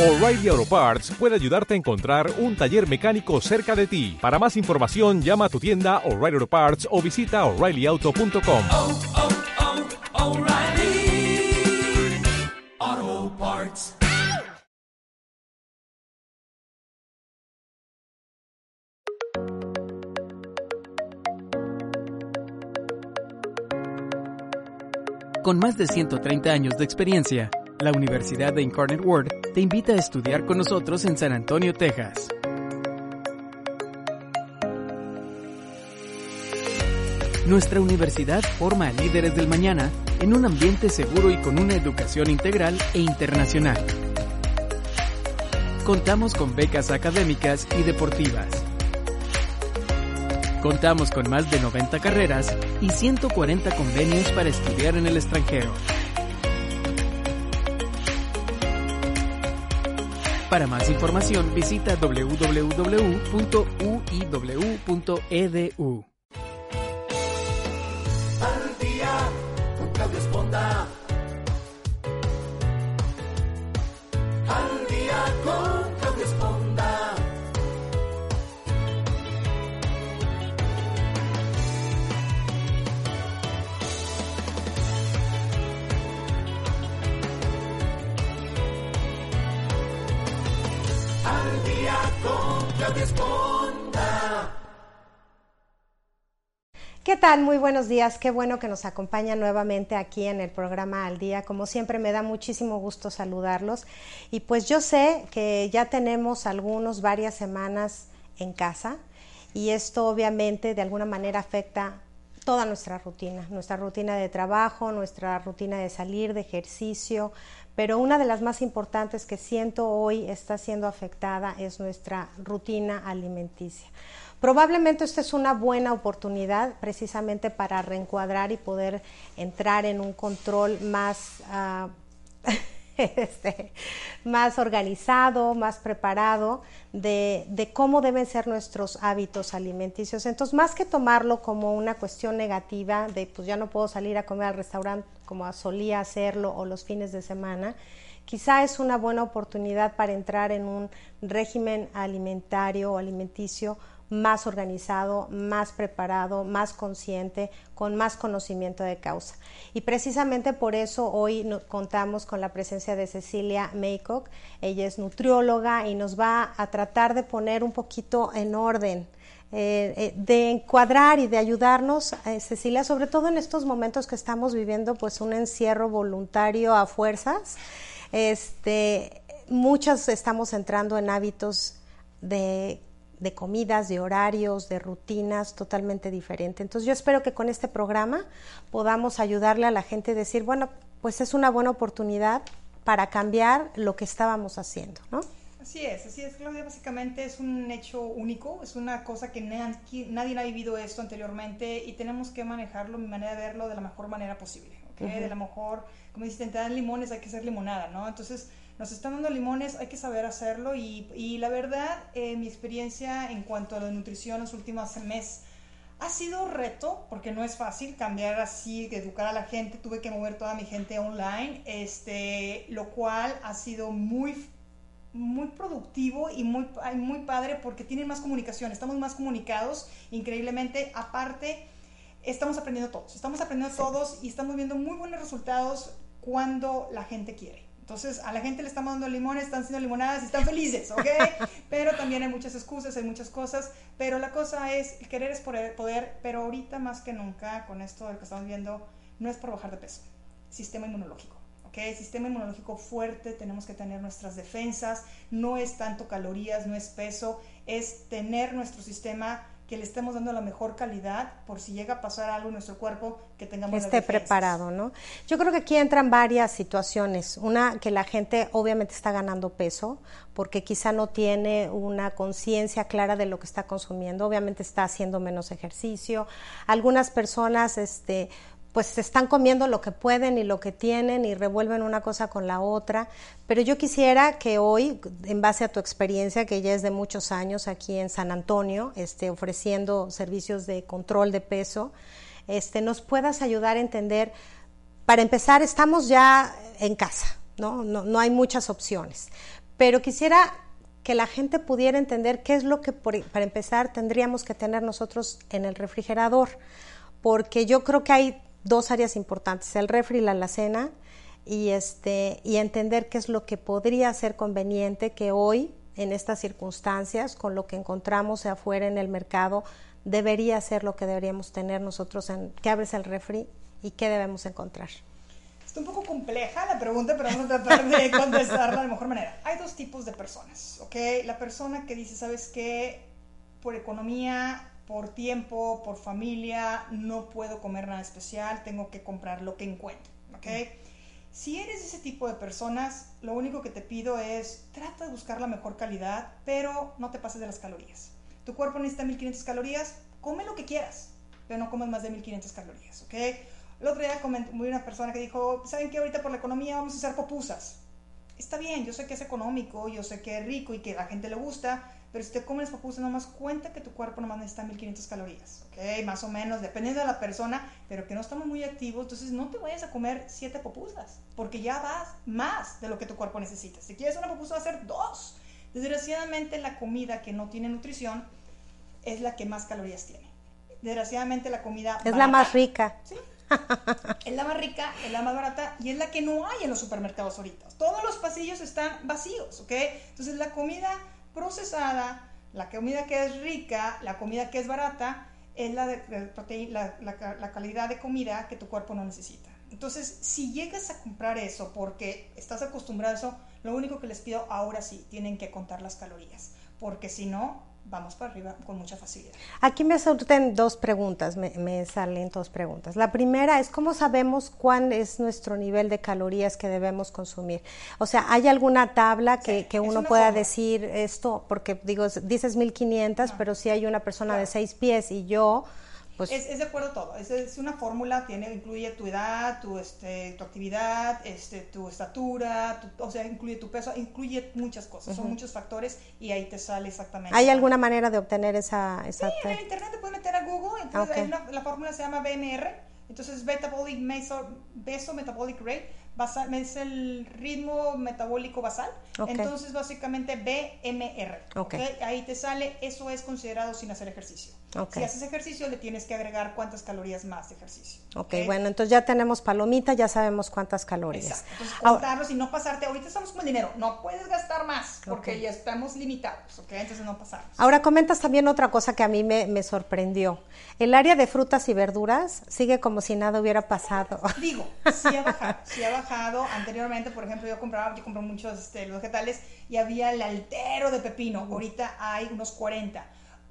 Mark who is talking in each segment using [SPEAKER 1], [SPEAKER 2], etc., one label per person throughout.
[SPEAKER 1] O'Reilly Auto Parts puede ayudarte a encontrar un taller mecánico cerca de ti. Para más información, llama a tu tienda O'Reilly Auto Parts o visita oreillyauto.com.
[SPEAKER 2] oh, oh, Parts.
[SPEAKER 3] Con más de 130 años de experiencia, la Universidad de Incarnate Word te invita a estudiar con nosotros en San Antonio, Texas. Nuestra universidad forma a líderes del mañana en un ambiente seguro y con una educación integral e internacional. Contamos con becas académicas y deportivas. Contamos con más de 90 carreras y 140 convenios para estudiar en el extranjero. Para más información visita www.uiw.edu.
[SPEAKER 4] Muy buenos días. Qué bueno que nos acompañan nuevamente aquí en el programa Al Día. Como siempre me da muchísimo gusto saludarlos. Y pues yo sé que ya tenemos algunos varias semanas en casa y esto obviamente de alguna manera afecta toda nuestra rutina, nuestra rutina de trabajo, nuestra rutina de salir, de ejercicio, pero una de las más importantes que siento hoy está siendo afectada es nuestra rutina alimenticia. Probablemente esta es una buena oportunidad precisamente para reencuadrar y poder entrar en un control más, uh, este, más organizado, más preparado de, de, cómo deben ser nuestros hábitos alimenticios. Entonces, más que tomarlo como una cuestión negativa de pues ya no puedo salir a comer al restaurante como solía hacerlo o los fines de semana, quizá es una buena oportunidad para entrar en un régimen alimentario o alimenticio más organizado, más preparado, más consciente, con más conocimiento de causa. Y precisamente por eso hoy contamos con la presencia de Cecilia Maycock. Ella es nutrióloga y nos va a tratar de poner un poquito en orden. Eh, de encuadrar y de ayudarnos, eh, Cecilia, sobre todo en estos momentos que estamos viviendo, pues un encierro voluntario a fuerzas. Este, muchos estamos entrando en hábitos de de comidas, de horarios, de rutinas totalmente diferentes. Entonces yo espero que con este programa podamos ayudarle a la gente a decir, bueno, pues es una buena oportunidad para cambiar lo que estábamos haciendo, ¿no?
[SPEAKER 5] Así es, así es, Claudia. Básicamente es un hecho único, es una cosa que nadie, nadie ha vivido esto anteriormente y tenemos que manejarlo, mi manera de verlo, de la mejor manera posible. ¿okay? Uh -huh. De la mejor, como dicen, te dan limones, hay que hacer limonada, ¿no? Entonces, nos están dando limones, hay que saber hacerlo y, y la verdad, eh, mi experiencia en cuanto a la nutrición los últimos meses ha sido reto, porque no es fácil cambiar así, educar a la gente, tuve que mover toda mi gente online, este, lo cual ha sido muy muy productivo y muy, muy padre porque tienen más comunicación, estamos más comunicados increíblemente, aparte estamos aprendiendo todos, estamos aprendiendo sí. todos y estamos viendo muy buenos resultados cuando la gente quiere. Entonces, a la gente le estamos dando limones, están haciendo limonadas y están felices, ¿ok? pero también hay muchas excusas, hay muchas cosas, pero la cosa es, el querer es poder, pero ahorita más que nunca, con esto de lo que estamos viendo, no es por bajar de peso, sistema inmunológico. ¿okay? Sistema inmunológico fuerte, tenemos que tener nuestras defensas, no es tanto calorías, no es peso, es tener nuestro sistema que le estemos dando la mejor calidad por si llega a pasar algo en nuestro cuerpo que tengamos
[SPEAKER 4] esté preparado, ¿no? Yo creo que aquí entran varias situaciones. Una que la gente obviamente está ganando peso porque quizá no tiene una conciencia clara de lo que está consumiendo, obviamente está haciendo menos ejercicio. Algunas personas este pues están comiendo lo que pueden y lo que tienen y revuelven una cosa con la otra. Pero yo quisiera que hoy, en base a tu experiencia, que ya es de muchos años aquí en San Antonio, este, ofreciendo servicios de control de peso, este, nos puedas ayudar a entender, para empezar, estamos ya en casa, ¿no? No, no hay muchas opciones. pero quisiera que la gente pudiera entender qué es lo que, para empezar, tendríamos que tener nosotros en el refrigerador, porque yo creo que hay dos áreas importantes, el refri y la alacena, y, este, y entender qué es lo que podría ser conveniente que hoy, en estas circunstancias, con lo que encontramos afuera en el mercado, debería ser lo que deberíamos tener nosotros en que abres el refri y qué debemos encontrar.
[SPEAKER 5] Está un poco compleja la pregunta, pero vamos a tratar de contestarla de la mejor manera. Hay dos tipos de personas, ¿ok? La persona que dice, ¿sabes qué? Por economía, por tiempo, por familia, no puedo comer nada especial, tengo que comprar lo que encuentro, ¿ok? Si eres ese tipo de personas, lo único que te pido es trata de buscar la mejor calidad, pero no te pases de las calorías. Tu cuerpo necesita 1500 calorías, come lo que quieras, pero no comas más de 1500 calorías, ¿ok? El otro día vi una persona que dijo, ¿saben qué? Ahorita por la economía vamos a hacer popusas. Está bien, yo sé que es económico, yo sé que es rico y que a la gente le gusta, pero si te comes popusas, nomás cuenta que tu cuerpo nomás necesita 1500 calorías, ¿ok? Más o menos, dependiendo de la persona, pero que no estamos muy activos, entonces no te vayas a comer 7 popusas, porque ya vas más de lo que tu cuerpo necesita. Si quieres una popusa, va a ser dos. Desgraciadamente, la comida que no tiene nutrición es la que más calorías tiene. Desgraciadamente, la comida.
[SPEAKER 4] Es la más rica.
[SPEAKER 5] Sí, es la más rica, es la más barata y es la que no hay en los supermercados ahorita. Todos los pasillos están vacíos, ¿ok? Entonces la comida procesada, la comida que es rica, la comida que es barata, es la, de, la, la, calidad de comida que tu cuerpo no necesita. Entonces, si llegas a comprar eso porque estás acostumbrado a eso, lo único que les pido ahora sí, tienen que contar las calorías, porque si no, vamos para arriba con mucha facilidad.
[SPEAKER 4] Aquí me surten dos preguntas, me, salen dos preguntas. La primera es cómo sabemos cuál es nuestro nivel de calorías que debemos consumir. O sea, ¿hay alguna tabla que, uno pueda decir esto? Porque digo, dices 1500, pero si hay una persona de seis pies y yo
[SPEAKER 5] pues es, de acuerdo todo. Es, es una fórmula, tiene, incluye tu edad, tu, este, tu actividad, este, tu estatura, o sea, incluye tu peso, incluye muchas cosas, son muchos factores y ahí te sale exactamente.
[SPEAKER 4] ¿Hay alguna manera de obtener esa... esa
[SPEAKER 5] sí, en el internet te puedes meter a Google, entonces la fórmula se llama BMR, entonces Metabolic Meso, Beso Metabolic Rate, es el ritmo metabólico basal. Entonces, básicamente BMR. Okay. Ahí te sale, eso es considerado sin hacer ejercicio. Si haces ejercicio, le tienes que agregar cuántas calorías más de ejercicio.
[SPEAKER 4] Ok, bueno, entonces ya tenemos palomita, ya sabemos cuántas calorías.
[SPEAKER 5] Exacto. Entonces, contarlos y no pasarte. Ahorita estamos con el dinero, no puedes gastar más porque ya estamos limitados, ¿ok? Entonces no pasamos.
[SPEAKER 4] Ahora comentas también otra cosa que a mí me, me sorprendió. El área de frutas y verduras sigue como si nada hubiera pasado.
[SPEAKER 5] Digo, sí ha bajado, sí ha bajado. Anteriormente, por ejemplo, yo compraba, yo compré muchos este, vegetales y había el altero de pepino. Ahorita hay unos 40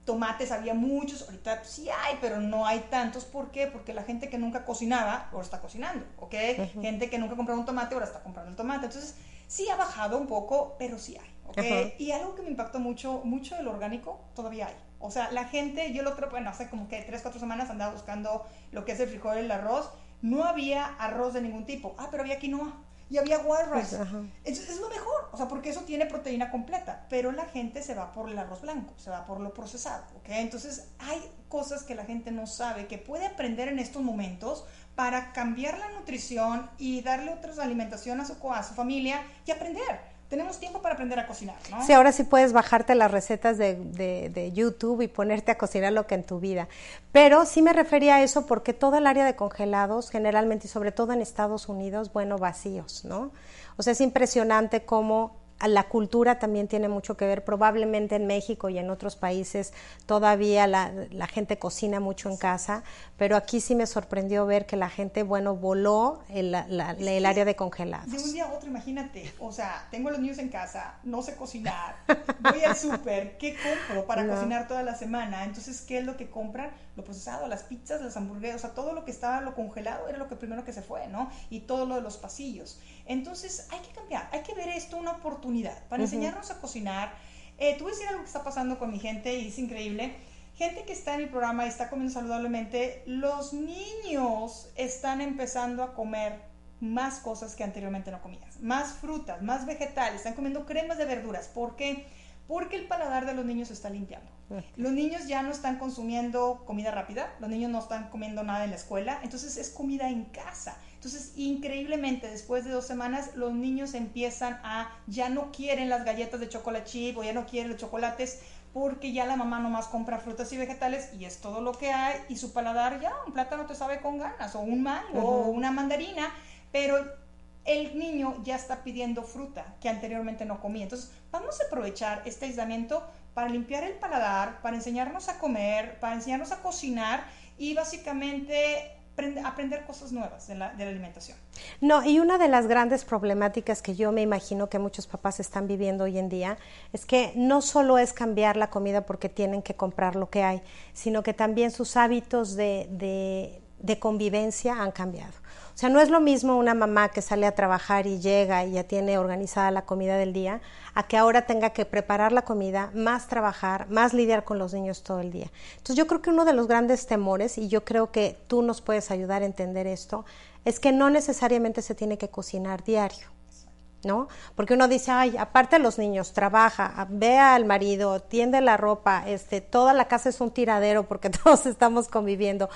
[SPEAKER 5] tomates había muchos, ahorita sí hay, pero no hay tantos. ¿Por qué? Porque la gente que nunca cocinaba ahora está cocinando, ¿ok? Gente que nunca compraba un tomate ahora está comprando el tomate. Entonces, sí ha bajado un poco, pero sí hay, ¿ok? Y algo que me impactó mucho, mucho del orgánico, todavía hay. O sea, la gente, yo lo creo, bueno, hace como que tres, cuatro semanas andaba buscando lo que es el frijol y el arroz. No había arroz de ningún tipo. Ah, pero había quinoa y había white rice. Pues, es, lo mejor, o sea, porque eso tiene proteína completa, pero la gente se va por el arroz blanco, se va por lo procesado, ¿ok? Entonces hay cosas que la gente no sabe, que puede aprender en estos momentos para cambiar la nutrición y darle otras alimentación a su, a su familia y aprender tenemos tiempo para aprender a cocinar, ¿no?
[SPEAKER 4] Sí, ahora sí puedes bajarte las recetas de, de, YouTube y ponerte a cocinar lo que en tu vida. Pero sí me refería a eso porque todo el área de congelados, generalmente y sobre todo en Estados Unidos, bueno, vacíos, ¿no? O sea, es impresionante cómo la cultura también tiene mucho que ver. Probablemente en México y en otros países todavía la, gente cocina mucho en casa, pero aquí sí me sorprendió ver que la gente, bueno, voló el, el área de congelados.
[SPEAKER 5] De un día a otro, imagínate, o sea, tengo los niños en casa, no sé cocinar, voy al súper, ¿qué compro para cocinar toda la semana? Entonces, ¿qué es lo que compran? Lo procesado, las pizzas, las hamburguesas, o sea, todo lo que estaba, lo congelado era lo que primero que se fue, ¿no? Y todo lo de los pasillos. Entonces, hay que cambiar, hay que ver esto una oportunidad para enseñarnos a cocinar. Eh, tú decir algo que está pasando con mi gente y es increíble. Gente que está en el programa y está comiendo saludablemente, los niños están empezando a comer más cosas que anteriormente no comías, más frutas, más vegetales, están comiendo cremas de verduras. ¿Por qué? Porque el paladar de los niños se está limpiando. Los niños ya no están consumiendo comida rápida, los niños no están comiendo nada en la escuela, entonces es comida en casa. Entonces, increíblemente, después de dos semanas, los niños empiezan a, ya no quieren las galletas de chocolate chip o ya no quieren los chocolates porque ya la mamá nomás compra frutas y vegetales y es todo lo que hay y su paladar ya, un plátano te sabe con ganas o un mango o una mandarina, pero el niño ya está pidiendo fruta que anteriormente no comía. Entonces, vamos a aprovechar este aislamiento para limpiar el paladar, para enseñarnos a comer, para enseñarnos a cocinar y básicamente aprender cosas nuevas de la, alimentación.
[SPEAKER 4] No, y una de las grandes problemáticas que yo me imagino que muchos papás están viviendo hoy en día es que no solo es cambiar la comida porque tienen que comprar lo que hay, sino que también sus hábitos de, de convivencia han cambiado. O sea, no es lo mismo una mamá que sale a trabajar y llega y ya tiene organizada la comida del día, a que ahora tenga que preparar la comida, más trabajar, más lidiar con los niños todo el día. Entonces yo creo que uno de los grandes temores, y yo creo que tú nos puedes ayudar a entender esto, es que no necesariamente se tiene que cocinar diario. ¿no? Porque uno dice, ay, aparte los niños, trabaja, ve al marido, tiende la ropa, este, toda la casa es un tiradero porque todos estamos conviviendo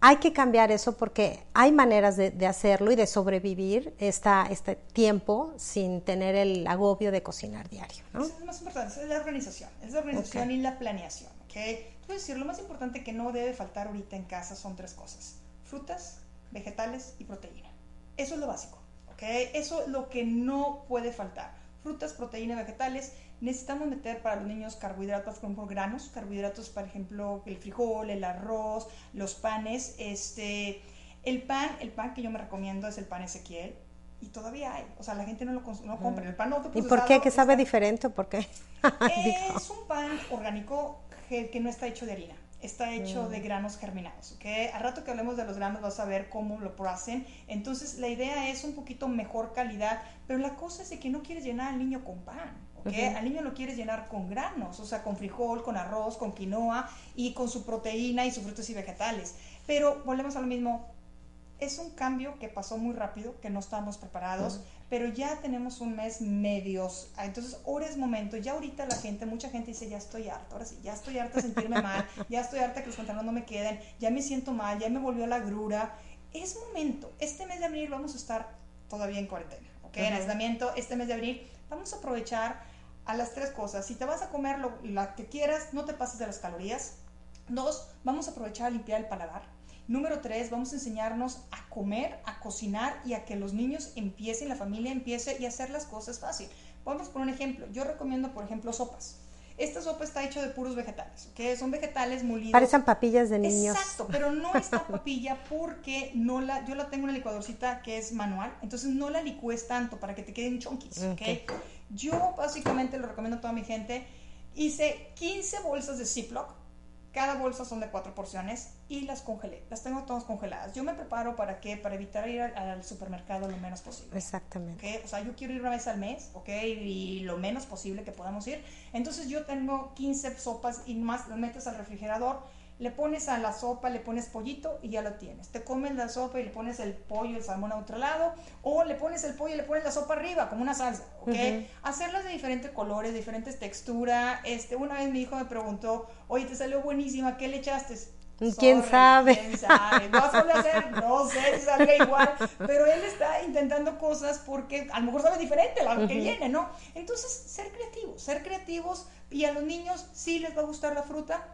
[SPEAKER 4] hay que cambiar eso porque hay maneras de, hacerlo y de sobrevivir esta, este tiempo sin tener el agobio de cocinar diario. ¿no?
[SPEAKER 5] es lo más importante, es la organización, es la organización y la planeación. ¿okay? decir, lo más importante que no debe faltar ahorita en casa son tres cosas, frutas, vegetales y proteína. Eso es lo básico, ¿okay? eso es lo que no puede faltar. Frutas, proteína, vegetales necesitamos meter para los niños carbohidratos, como granos, carbohidratos, por ejemplo, el frijol, el arroz, los panes, este, el pan, el pan que yo me recomiendo es el pan Ezequiel, y todavía hay, o sea, la gente no lo no compra, el pan
[SPEAKER 4] ¿Y por qué? ¿Que sabe diferente por qué?
[SPEAKER 5] es un pan orgánico que no está hecho de harina está hecho de mm. granos germinados, ¿ok? Al rato que hablemos de los granos vas a ver cómo lo hacen. Entonces, la idea es un poquito mejor calidad, pero la cosa es de que no quieres llenar al niño con pan, ¿ok? Al niño lo quieres llenar con granos, o sea, con frijol, con arroz, con quinoa y con su proteína y sus frutos y vegetales. Pero volvemos a lo mismo, es un cambio que pasó muy rápido, que no estábamos preparados, pero ya tenemos un mes medios. Ah, entonces, ahora es momento. Ya ahorita la gente, mucha gente dice, ya estoy harta, ahora sí, ya estoy harta de sentirme mal, ya estoy harta que los pantalones no me queden, ya me siento mal, ya me volvió la grura. Es momento. Este mes de abril vamos a estar todavía en cuarentena, ¿ok? En aislamiento, este mes de abril vamos a aprovechar a las tres cosas. Si te vas a comer lo que quieras, no te pases de las calorías. Dos, vamos a aprovechar a limpiar el paladar Número tres, vamos a enseñarnos a comer, a cocinar y a que los niños empiecen, la familia empiece y hacer las cosas fácil. Vamos por un ejemplo. Yo recomiendo, por ejemplo, sopas. Esta sopa está hecha de puros vegetales, que son vegetales molidos.
[SPEAKER 4] Parecen papillas de niños.
[SPEAKER 5] Exacto, pero no está papilla porque no la, yo la tengo en una licuadorcita que es manual, entonces no la licúes tanto para que te queden chonquis, ¿okay? Yo básicamente lo recomiendo a toda mi gente. Hice 15 bolsas de Ziploc cada bolsa son de cuatro porciones y las congelé. Las tengo todas congeladas. Yo me preparo para qué? Para evitar ir al, supermercado lo menos posible.
[SPEAKER 4] Exactamente.
[SPEAKER 5] O sea, yo quiero ir una vez al mes, ¿ok? Y lo menos posible que podamos ir. Entonces yo tengo 15 sopas y más las metes al refrigerador le pones a la sopa, le pones pollito y ya lo tienes. Te comes la sopa y le pones el pollo, el salmón a otro lado, o le pones el pollo y le pones la sopa arriba, como una salsa, ¿ok? Hacerlas de diferentes colores, diferentes texturas. Este, una vez mi hijo me preguntó, oye, te salió buenísima, ¿qué le echaste?
[SPEAKER 4] ¿Quién sabe?
[SPEAKER 5] ¿Quién sabe? No hacer, no sé si salga igual, pero él está intentando cosas porque a lo mejor sabe diferente la que viene, ¿no? Entonces, ser creativos, ser creativos y a los niños sí les va a gustar la fruta,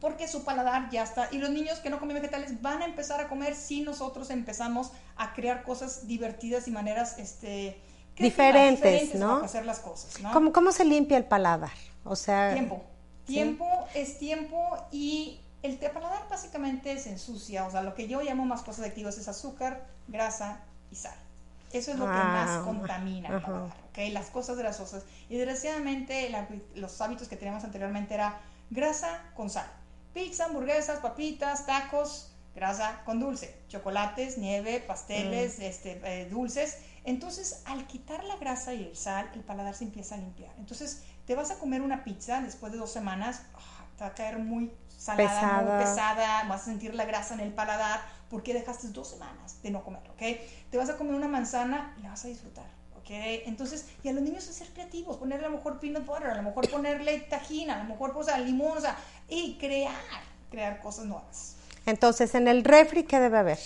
[SPEAKER 5] porque su paladar ya está. Y los niños que no comen vegetales van a empezar a comer si nosotros empezamos a crear cosas divertidas y maneras este,
[SPEAKER 4] diferentes, ¿no?
[SPEAKER 5] Para hacer las cosas, ¿no?
[SPEAKER 4] ¿Cómo, ¿Cómo, se limpia el paladar? O sea...
[SPEAKER 5] Tiempo. Tiempo es tiempo y el paladar básicamente se ensucia. O sea, lo que yo llamo más cosas activas es azúcar, grasa y sal. Eso es lo que más ah, contamina el paladar, ¿ok? Las cosas grasosas. Y desgraciadamente los hábitos que teníamos anteriormente era grasa con sal pizza, hamburguesas, papitas, tacos, grasa con dulce, chocolates, nieve, pasteles, mm. este, eh, dulces. Entonces, al quitar la grasa y el sal, el paladar se empieza a limpiar. Entonces, te vas a comer una pizza después de dos semanas, ah, te va a caer muy salada, pesada. muy pesada, vas a sentir la grasa en el paladar porque dejaste dos semanas de no comer, ¿ok? Te vas a comer una manzana y la vas a disfrutar. Entonces, y a los niños a ser creativos, ponerle a lo mejor peanut butter, a lo mejor ponerle tajina, a lo mejor, o sea, limón, o sea, y crear, crear cosas nuevas.
[SPEAKER 4] Entonces, en el refri, ¿qué debe haber?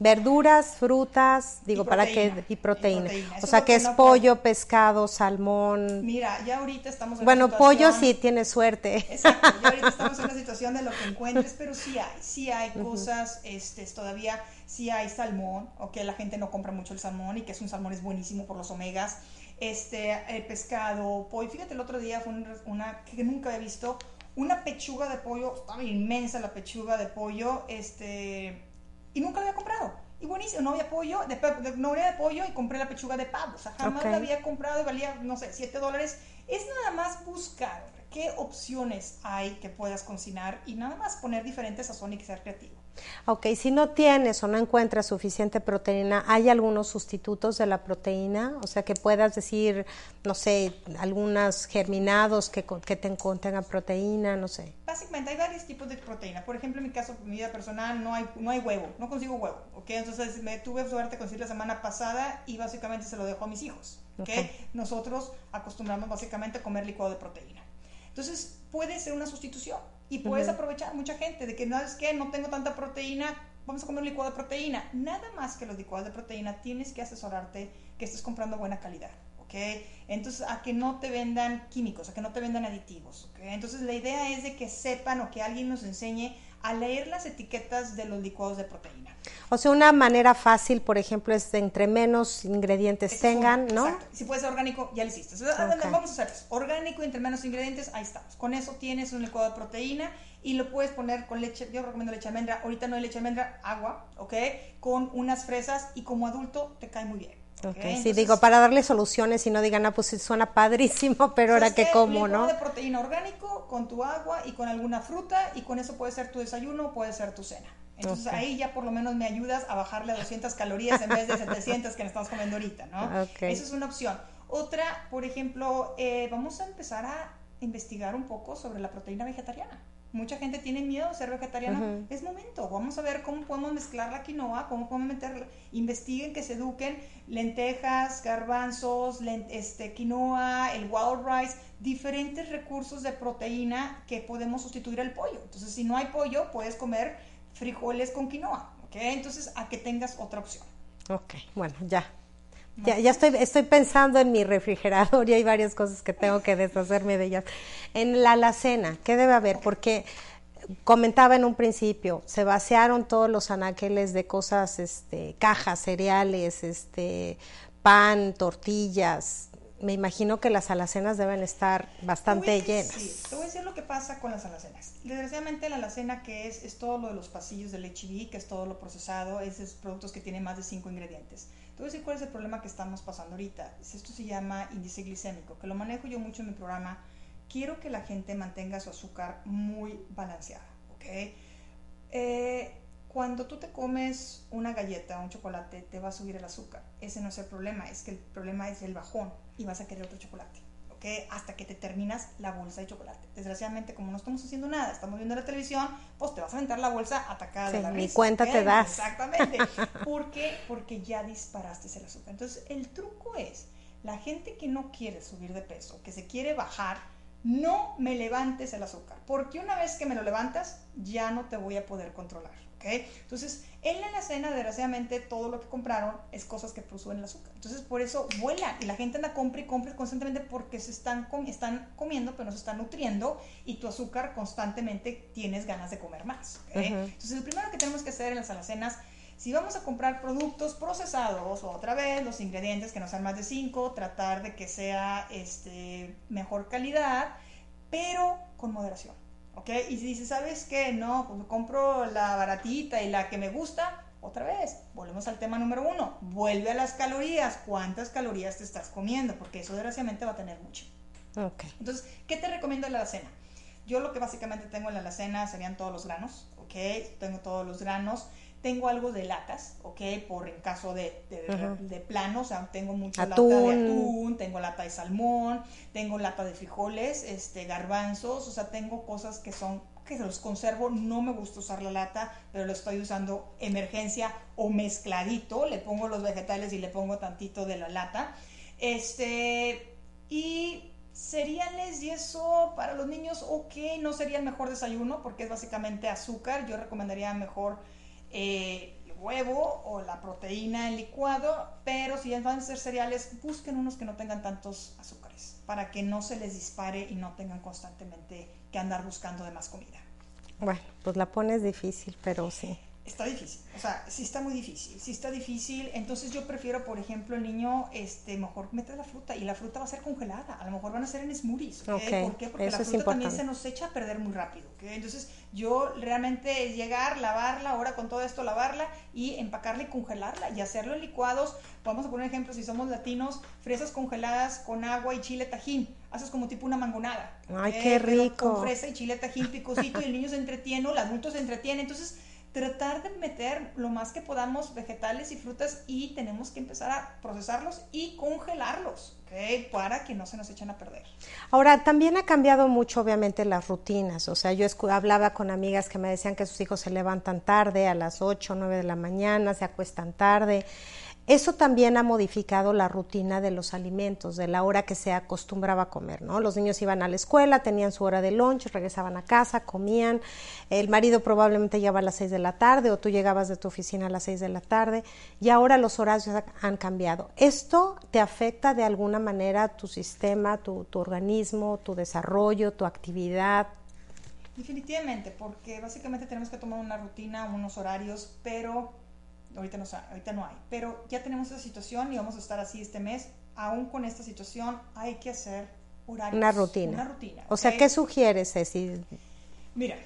[SPEAKER 4] Verduras, frutas, digo, para que y proteína.
[SPEAKER 5] Y proteína.
[SPEAKER 4] O sea, que
[SPEAKER 5] que
[SPEAKER 4] es
[SPEAKER 5] no
[SPEAKER 4] pollo, pescado, salmón.
[SPEAKER 5] Mira, ya ahorita estamos en
[SPEAKER 4] Bueno,
[SPEAKER 5] una
[SPEAKER 4] pollo sí tiene suerte.
[SPEAKER 5] Exacto, ya ahorita estamos en una situación de lo que encuentres, pero sí hay, sí hay cosas, este, todavía sí hay salmón, ok, la gente no compra mucho el salmón y que es un salmón es buenísimo por los omegas, este, el pescado, pollo, fíjate el otro día fue un- una que nunca había visto, una pechuga de pollo, estaba inmensa la pechuga de pollo, este, y nunca la había comprado. Y buenísimo, no había pollo, de, pe- de- no había pollo y compré la pechuga de pavo. O sea, jamás la había comprado y valía, no sé, 7 dólares. Es nada más buscar qué opciones hay que puedas cocinar y nada más poner diferente sazón y sea creativo.
[SPEAKER 4] Ok, si no tienes o no encuentras suficiente proteína, ¿hay algunos sustitutos de la proteína? O sea, que puedas decir, no sé, algunos germinados que, que te contengan proteína, no sé.
[SPEAKER 5] Básicamente hay varios tipos de proteína. Por ejemplo, en mi caso, en mi vida personal, no hay, no hay huevo, no consigo huevo, ¿ok? Entonces me tuve suerte conseguir la semana pasada y básicamente se lo dejo a mis hijos, ¿ok?
[SPEAKER 4] Ok.
[SPEAKER 5] Nosotros acostumbramos básicamente a comer licuado de proteína. Entonces puede ser una sustitución y puedes aprovechar mucha gente de que no es que no tengo tanta proteína, vamos a comer un licuado de proteína. Nada más que los licuados de proteína tienes que asesorarte que estés comprando buena calidad. ¿ok? Entonces, a que no te vendan químicos, a que no te vendan aditivos, ¿ok? Entonces, la idea es de que sepan o que alguien nos enseñe a leer las etiquetas de los licuados de proteína.
[SPEAKER 4] O sea, una manera fácil, por ejemplo, es de entre menos ingredientes
[SPEAKER 5] es
[SPEAKER 4] tengan, ¿no?
[SPEAKER 5] Exacto. Si puede ser orgánico, ya lo hiciste. Entonces. Vamos a hacer eso. Orgánico entre menos ingredientes, ahí estamos. Con eso tienes un licuado de proteína y lo puedes poner con leche. Yo recomiendo leche de almendra. Ahorita no hay leche de almendra, agua, ¿ok? Con unas fresas y como adulto te cae muy bien. ¿Ok?
[SPEAKER 4] Ok, sí, digo, para darle soluciones y no digan, ah, pues suena padrísimo, pero ahora
[SPEAKER 5] ¿sabes
[SPEAKER 4] que
[SPEAKER 5] qué?
[SPEAKER 4] como, ¿no?
[SPEAKER 5] de proteína orgánico con tu agua y con alguna fruta y con eso puede ser tu desayuno, puede ser tu cena. Entonces ahí ya por lo menos me ayudas a bajarle a 200 calorías en vez de 700 que nos estamos comiendo ahorita, ¿no? Esa es una opción. Otra, por ejemplo, eh, vamos a empezar a investigar un poco sobre la proteína vegetariana. Mucha gente tiene miedo de ser vegetariana. Es momento. Vamos a ver cómo podemos mezclar la quinoa, cómo podemos meter, investiguen, que se eduquen, lentejas, garbanzos, len- este, quinoa, el wild rice, diferentes recursos de proteína que podemos sustituir al pollo. Entonces, si no hay pollo, puedes comer frijoles con quinoa, ¿ok? Entonces, a que tengas otra opción.
[SPEAKER 4] Ok, bueno, ya. Ya, ya estoy, estoy pensando en mi refrigerador y hay varias cosas que tengo que deshacerme de ellas. En la alacena, ¿qué debe haber? Porque comentaba en un principio, se vaciaron todos los anaqueles de cosas, este, cajas, cereales, este, pan, tortillas. Me imagino que las alacenas deben estar bastante
[SPEAKER 5] Te
[SPEAKER 4] llenas.
[SPEAKER 5] decir- te voy a decir lo que pasa con las alacenas. Desgraciadamente la alacena que es, es todo lo de los pasillos del HB, que es todo lo procesado, es esos productos que tienen más de cinco ingredientes. Te voy a decir cuál es el problema que estamos pasando ahorita. Es- Esto se llama índice glicémico, que lo manejo yo mucho en mi programa. Quiero que la gente mantenga su azúcar muy balanceada, ¿ok? Eh, cuando tú te comes una galleta o un chocolate, te va a subir el azúcar. Ese no es el problema, es que el problema es el bajón y vas a querer otro chocolate, Hasta que te terminas la bolsa de chocolate. Desgraciadamente, como no estamos haciendo nada, estamos viendo la televisión, pues te vas a aventar la bolsa atacada
[SPEAKER 4] Sí,
[SPEAKER 5] de la
[SPEAKER 4] ni
[SPEAKER 5] risa.
[SPEAKER 4] cuenta
[SPEAKER 5] ¿ok?
[SPEAKER 4] te das.
[SPEAKER 5] Exactamente. ¿Por qué? Porque ya disparaste el azúcar. Entonces, el truco es, la gente que no quiere subir de peso, que se quiere bajar, no me levantes el azúcar, porque una vez que me lo levantas, ya no te voy a poder controlar, ¿ok? Entonces, en la alacena, desgraciadamente, todo lo que compraron es cosas que suben el azúcar. Entonces, por eso vuela y la gente anda compra y compra constantemente porque se están, com- están comiendo, pero no se están nutriendo y tu azúcar constantemente tienes ganas de comer más. Entonces, el primero que tenemos que hacer en las alacenas si vamos a comprar productos procesados, otra vez los ingredientes que no sean más de 5, tratar de que sea este, mejor calidad, pero con moderación. ¿Ok? Y si dices, ¿sabes qué? No, pues me compro la baratita y la que me gusta, otra vez, volvemos al tema número uno. Vuelve a las calorías. ¿Cuántas calorías te estás comiendo? Porque eso desgraciadamente va a tener mucho.
[SPEAKER 4] Ok.
[SPEAKER 5] Entonces, ¿qué te recomiendo en la alacena? Yo lo que básicamente tengo en la alacena serían todos los granos, ¿ok? Tengo todos los granos. Tengo algo de latas, ¿ok? Por en caso de, de, plano, o sea, tengo mucha lata
[SPEAKER 4] Atún.
[SPEAKER 5] de atún, tengo lata de salmón, tengo lata de frijoles, este, garbanzos, o sea, tengo cosas que son que los conservo, no me gusta usar la lata, pero lo estoy usando emergencia o mezcladito, le pongo los vegetales y le pongo tantito de la lata. Este, y cereales y eso para los niños, ok, no sería el mejor desayuno porque es básicamente azúcar. Yo recomendaría mejor eh, huevo o la proteína en licuado, pero si van a ser cereales, busquen unos que no tengan tantos azúcares para que no se les dispare y no tengan constantemente que andar buscando de más comida.
[SPEAKER 4] Bueno, pues la pones difícil, pero sí.
[SPEAKER 5] Está difícil, o sea, sí está muy difícil, sí está difícil, entonces yo prefiero, por ejemplo, el niño, este, mejor mete la fruta y la fruta va a ser congelada, a lo mejor van a ser en smoothies, ¿ok?
[SPEAKER 4] Ok,
[SPEAKER 5] ¿Por qué? Porque
[SPEAKER 4] eso
[SPEAKER 5] la fruta también se nos echa a perder muy rápido, ¿ok? Entonces yo realmente es llegar, lavarla, ahora con todo esto lavarla y empacarla y congelarla y hacerlo en licuados, vamos a poner ejemplo, si somos latinos, fresas congeladas con agua y chile tajín, haces como tipo una mangonada.
[SPEAKER 4] Ay, qué
[SPEAKER 5] Pero
[SPEAKER 4] rico.
[SPEAKER 5] Con fresa y chile tajín picosito y el niño se entretiene, el adulto se entretiene, entonces tratar de meter lo más que podamos vegetales y frutas y tenemos que empezar a procesarlos y congelarlos. Para que no se nos echen a perder.
[SPEAKER 4] Ahora, también ha cambiado mucho, obviamente, las rutinas. O sea, yo hablaba con amigas que me decían que sus hijos se levantan tarde, a las 8 o 9 de la mañana, se acuestan tarde. Eso también ha modificado la rutina de los alimentos, de la hora que se acostumbraba a comer, ¿no? Los niños iban a la escuela, tenían su hora de lunch, regresaban a casa, comían. El marido probablemente llegaba a las 6 de la tarde o tú llegabas de tu oficina a las 6 de la tarde y ahora los horarios ha- han cambiado. ¿Esto te afecta de alguna manera tu sistema, tu organismo, tu desarrollo, tu actividad?
[SPEAKER 5] Definitivamente, porque básicamente tenemos que tomar una rutina, unos horarios, pero ahorita no, ahorita no hay. Pero ya tenemos esa situación y vamos a estar así este mes. Aún con esta situación hay que hacer horarios.
[SPEAKER 4] Una rutina.
[SPEAKER 5] Una rutina.
[SPEAKER 4] O sea. ¿qué sugieres, Ceci?
[SPEAKER 5] Mira,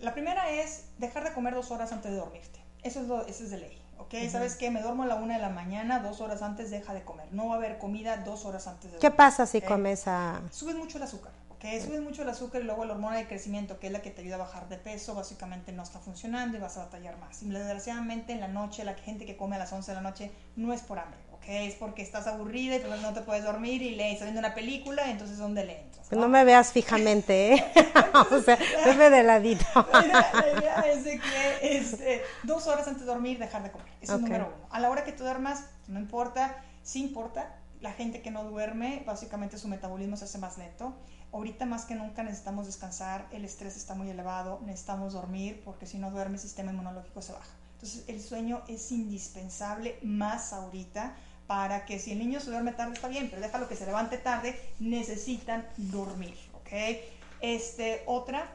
[SPEAKER 5] la primera es dejar de comer dos horas antes de dormirte. Eso es, lo, eso es de ley, ¿ok? ¿Sabes qué? Me duermo a la una de la mañana, dos horas antes deja de comer. No va a haber comida dos horas antes de
[SPEAKER 4] ¿Qué
[SPEAKER 5] dormir.
[SPEAKER 4] pasa si comes a...
[SPEAKER 5] Subes mucho el azúcar, ¿ok? Subes mucho el azúcar y luego la hormona de crecimiento, que es la que te ayuda a bajar de peso, básicamente no está funcionando y vas a batallar más. Y desgraciadamente en la noche, la gente que come a las 11 de la noche no es por hambre, ¿ok? Es porque estás aburrida y no te puedes dormir y le estás viendo una película entonces ¿dónde le entras?
[SPEAKER 4] Pues no me veas fijamente, ¿eh? o sea, veme de ladito.
[SPEAKER 5] La idea, la idea es de que este, dos horas antes de dormir dejar de comer. Eso
[SPEAKER 4] Ok.
[SPEAKER 5] es número uno. A la hora que tú duermas, no importa, sí importa. La gente que no duerme, básicamente su metabolismo se hace más lento. Ahorita más que nunca necesitamos descansar, el estrés está muy elevado, necesitamos dormir porque si no duerme el sistema inmunológico se baja. Entonces el sueño es indispensable más ahorita para que si el niño se duerme tarde está bien, pero déjalo que se levante tarde, necesitan dormir, ¿ok? Este, otra,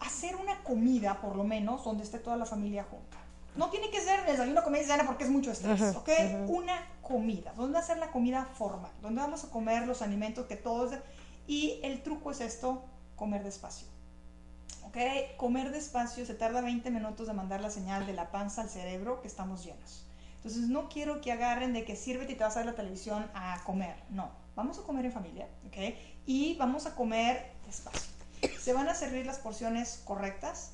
[SPEAKER 5] hacer una comida, por lo menos, donde esté toda la familia junta. No tiene que ser desayuno, comida y cena porque es mucho estrés,
[SPEAKER 4] Ujú,
[SPEAKER 5] ¿ok?
[SPEAKER 4] ujú.
[SPEAKER 5] Una comida, donde va a ser la comida formal, donde vamos a comer los alimentos que todos... Y el truco es esto, comer despacio. ¿Ok? Comer despacio se tarda 20 minutos de mandar la señal de la panza al cerebro que estamos llenos. Entonces no quiero que agarren de que sírvete y te vas a ver la televisión a comer. No, vamos a comer en familia, ¿ok? Y vamos a comer despacio. Se van a servir las porciones correctas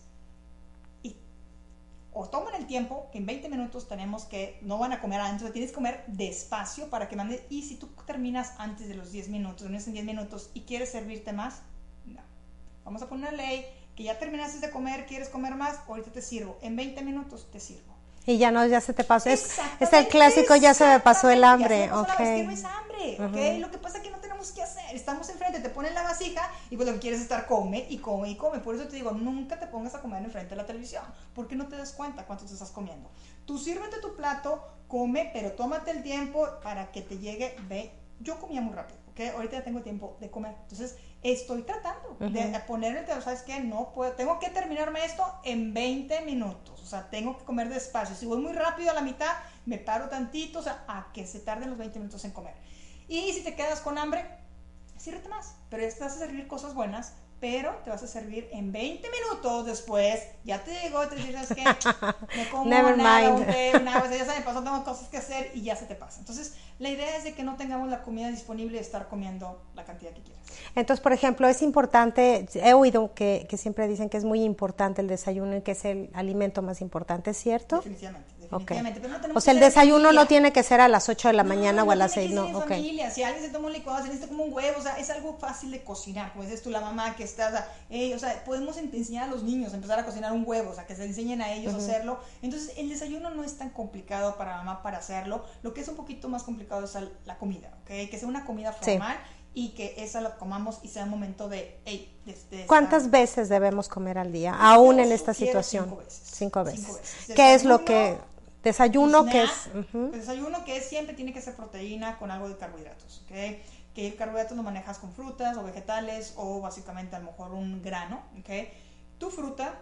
[SPEAKER 5] o toman el tiempo, que en 20 minutos tenemos que, no van a comer antes, tienes que comer despacio para que mande, y si tú terminas antes de los 10 minutos, terminas en 10 minutos y quieres servirte más, no. Vamos a poner una ley que ya terminaste de comer, quieres comer más, ahorita te sirvo, en 20 minutos te sirvo.
[SPEAKER 4] Y ya no, ya se te pasó. Es, es el clásico, ya se me pasó el hambre. Ok.
[SPEAKER 5] es hambre,
[SPEAKER 4] Ujú.
[SPEAKER 5] ¿ok? Lo que pasa es que no tenemos que hacer. Estamos enfrente, te ponen la vasija y pues lo que quieres es estar come y come y come. Por eso te digo, nunca te pongas a comer enfrente de la televisión, porque no te das cuenta cuánto te estás comiendo. Tú sírvete tu plato, come, pero tómate el tiempo para que te llegue. Ve, yo comía muy rápido, ¿ok? Ahorita ya tengo tiempo de comer. Entonces, estoy tratando de ponerme, ¿sabes qué? No puedo, tengo que terminarme esto en 20 minutos. O sea, tengo que comer despacio. Si voy muy rápido a la mitad, me paro tantito, o sea, a que se tarden los 20 minutos en comer. Y si te quedas con hambre, sírvete más. Pero ya vas a servir cosas buenas, pero te vas a servir en 20 minutos después. Ya te llegó, te dices que me como
[SPEAKER 4] Never
[SPEAKER 5] nada,
[SPEAKER 4] mind.
[SPEAKER 5] un té, una cosa, ya se me pasó, tengo cosas que hacer y ya se te pasa. Entonces, la idea es de que no tengamos la comida disponible y estar comiendo la cantidad que quieras.
[SPEAKER 4] Entonces, por ejemplo, es importante, he oído que, que siempre dicen que es muy importante el desayuno y que es el alimento más importante, ¿es cierto?
[SPEAKER 5] Definitivamente, Definitivamente. Pero no tenemos
[SPEAKER 4] O sea, el desayuno no tiene que ser a las 8 de la mañana o a las
[SPEAKER 5] tiene
[SPEAKER 4] 6,
[SPEAKER 5] que
[SPEAKER 4] no,
[SPEAKER 5] ser en
[SPEAKER 4] ok.
[SPEAKER 5] familia. Si alguien se toma un licuado, se necesita como un huevo, o sea, es algo fácil de cocinar. Como dices tú, la mamá que está, o sea, ey, o sea, podemos en- enseñar a los niños a empezar a cocinar un huevo, o sea, que se enseñen a ellos a hacerlo. Entonces, el desayuno no es tan complicado para la mamá para hacerlo. Lo que es un poquito más complicado es la comida, ¿ok? Que sea una comida
[SPEAKER 4] Sí.
[SPEAKER 5] formal y que esa la comamos y sea un momento de, hey, de, de
[SPEAKER 4] ¿Cuántas veces debemos comer al día, aún en esta situación?
[SPEAKER 5] cinco veces.
[SPEAKER 4] Cinco veces.
[SPEAKER 5] Cinco veces.
[SPEAKER 4] ¿Qué es lo que Desayuno
[SPEAKER 5] y
[SPEAKER 4] que es...
[SPEAKER 5] pues desayuno que es, siempre tiene que ser proteína con algo de carbohidratos, ¿ok? Que el carbohidratos lo manejas con frutas o vegetales o básicamente a lo mejor un grano, ¿ok? Tu fruta,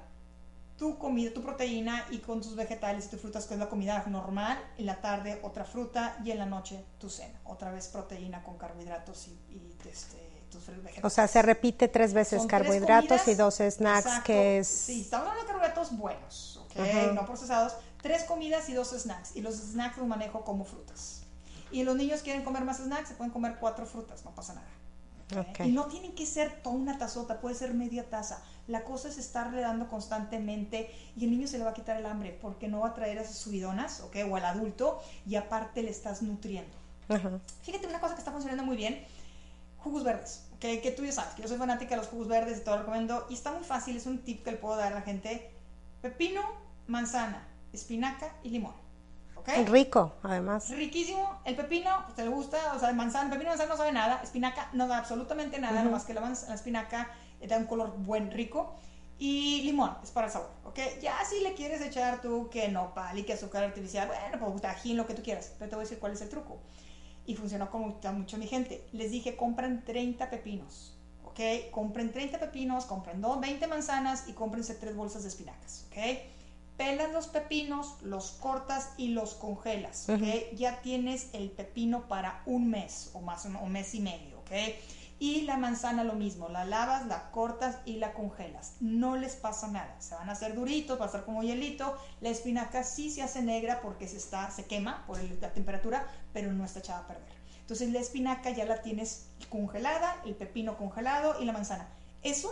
[SPEAKER 5] tu comida, tu proteína y con tus vegetales y tus frutas, que es la comida normal, en la tarde otra fruta y en la noche tu cena. Otra vez proteína con carbohidratos y, y, este, tus vegetales.
[SPEAKER 4] O sea, se repite tres veces
[SPEAKER 5] Son tres
[SPEAKER 4] carbohidratos y dos snacks,
[SPEAKER 5] exacto.
[SPEAKER 4] que es...
[SPEAKER 5] Sí, estamos hablando de carbohidratos buenos, ¿ok?
[SPEAKER 4] Ajá.
[SPEAKER 5] No procesados. Tres comidas y dos snacks. Y los snacks los manejo como frutas. Y los niños quieren comer más snacks, se pueden comer cuatro frutas, no pasa nada. Y no tienen que ser toda una tazota, puede ser media taza. La cosa es estarle dando constantemente y el niño se le va a quitar el hambre porque no va a traer esas subidonas, ¿ok? O al adulto y aparte le estás nutriendo.
[SPEAKER 4] Ajá.
[SPEAKER 5] Fíjate una cosa que está funcionando muy bien, jugos verdes, que, que tú ya sabes, que yo soy fanática de los jugos verdes y todo lo recomiendo, y está muy fácil, es un tip que le puedo dar a la gente, pepino, manzana, espinaca y limón, ¿ok?
[SPEAKER 4] Rico, además.
[SPEAKER 5] Riquísimo, el pepino, pues te gusta, o sea, el manzana, el pepino manzana no sabe nada, espinaca no da absolutamente nada, nomás que la, la espinaca eh, da un color buen, rico, y limón, es para el sabor, ¿ok? Ya si le quieres echar tú que nopal y que azúcar artificial, bueno, pues tajín, lo que tú quieras, pero te voy a decir cuál es el truco. Y funcionó con mucha, mucho mi gente. Les dije, compren 30 pepinos, ¿ok? Compren 30 pepinos, compren dos, 20 manzanas y cómprense tres bolsas de espinacas, ¿ok? Pelas los pepinos, los cortas y los congelas, ¿ok? Ya tienes el pepino para un mes o más, un mes y medio, ¿ok? Y la manzana lo mismo, la lavas, la cortas y la congelas. No les pasa nada, se van a hacer duritos, va a estar como hielito. La espinaca sí se hace negra porque se, está, se quema por el- la temperatura, pero no está echada a perder. Entonces la espinaca ya la tienes congelada, el pepino congelado y la manzana. Eso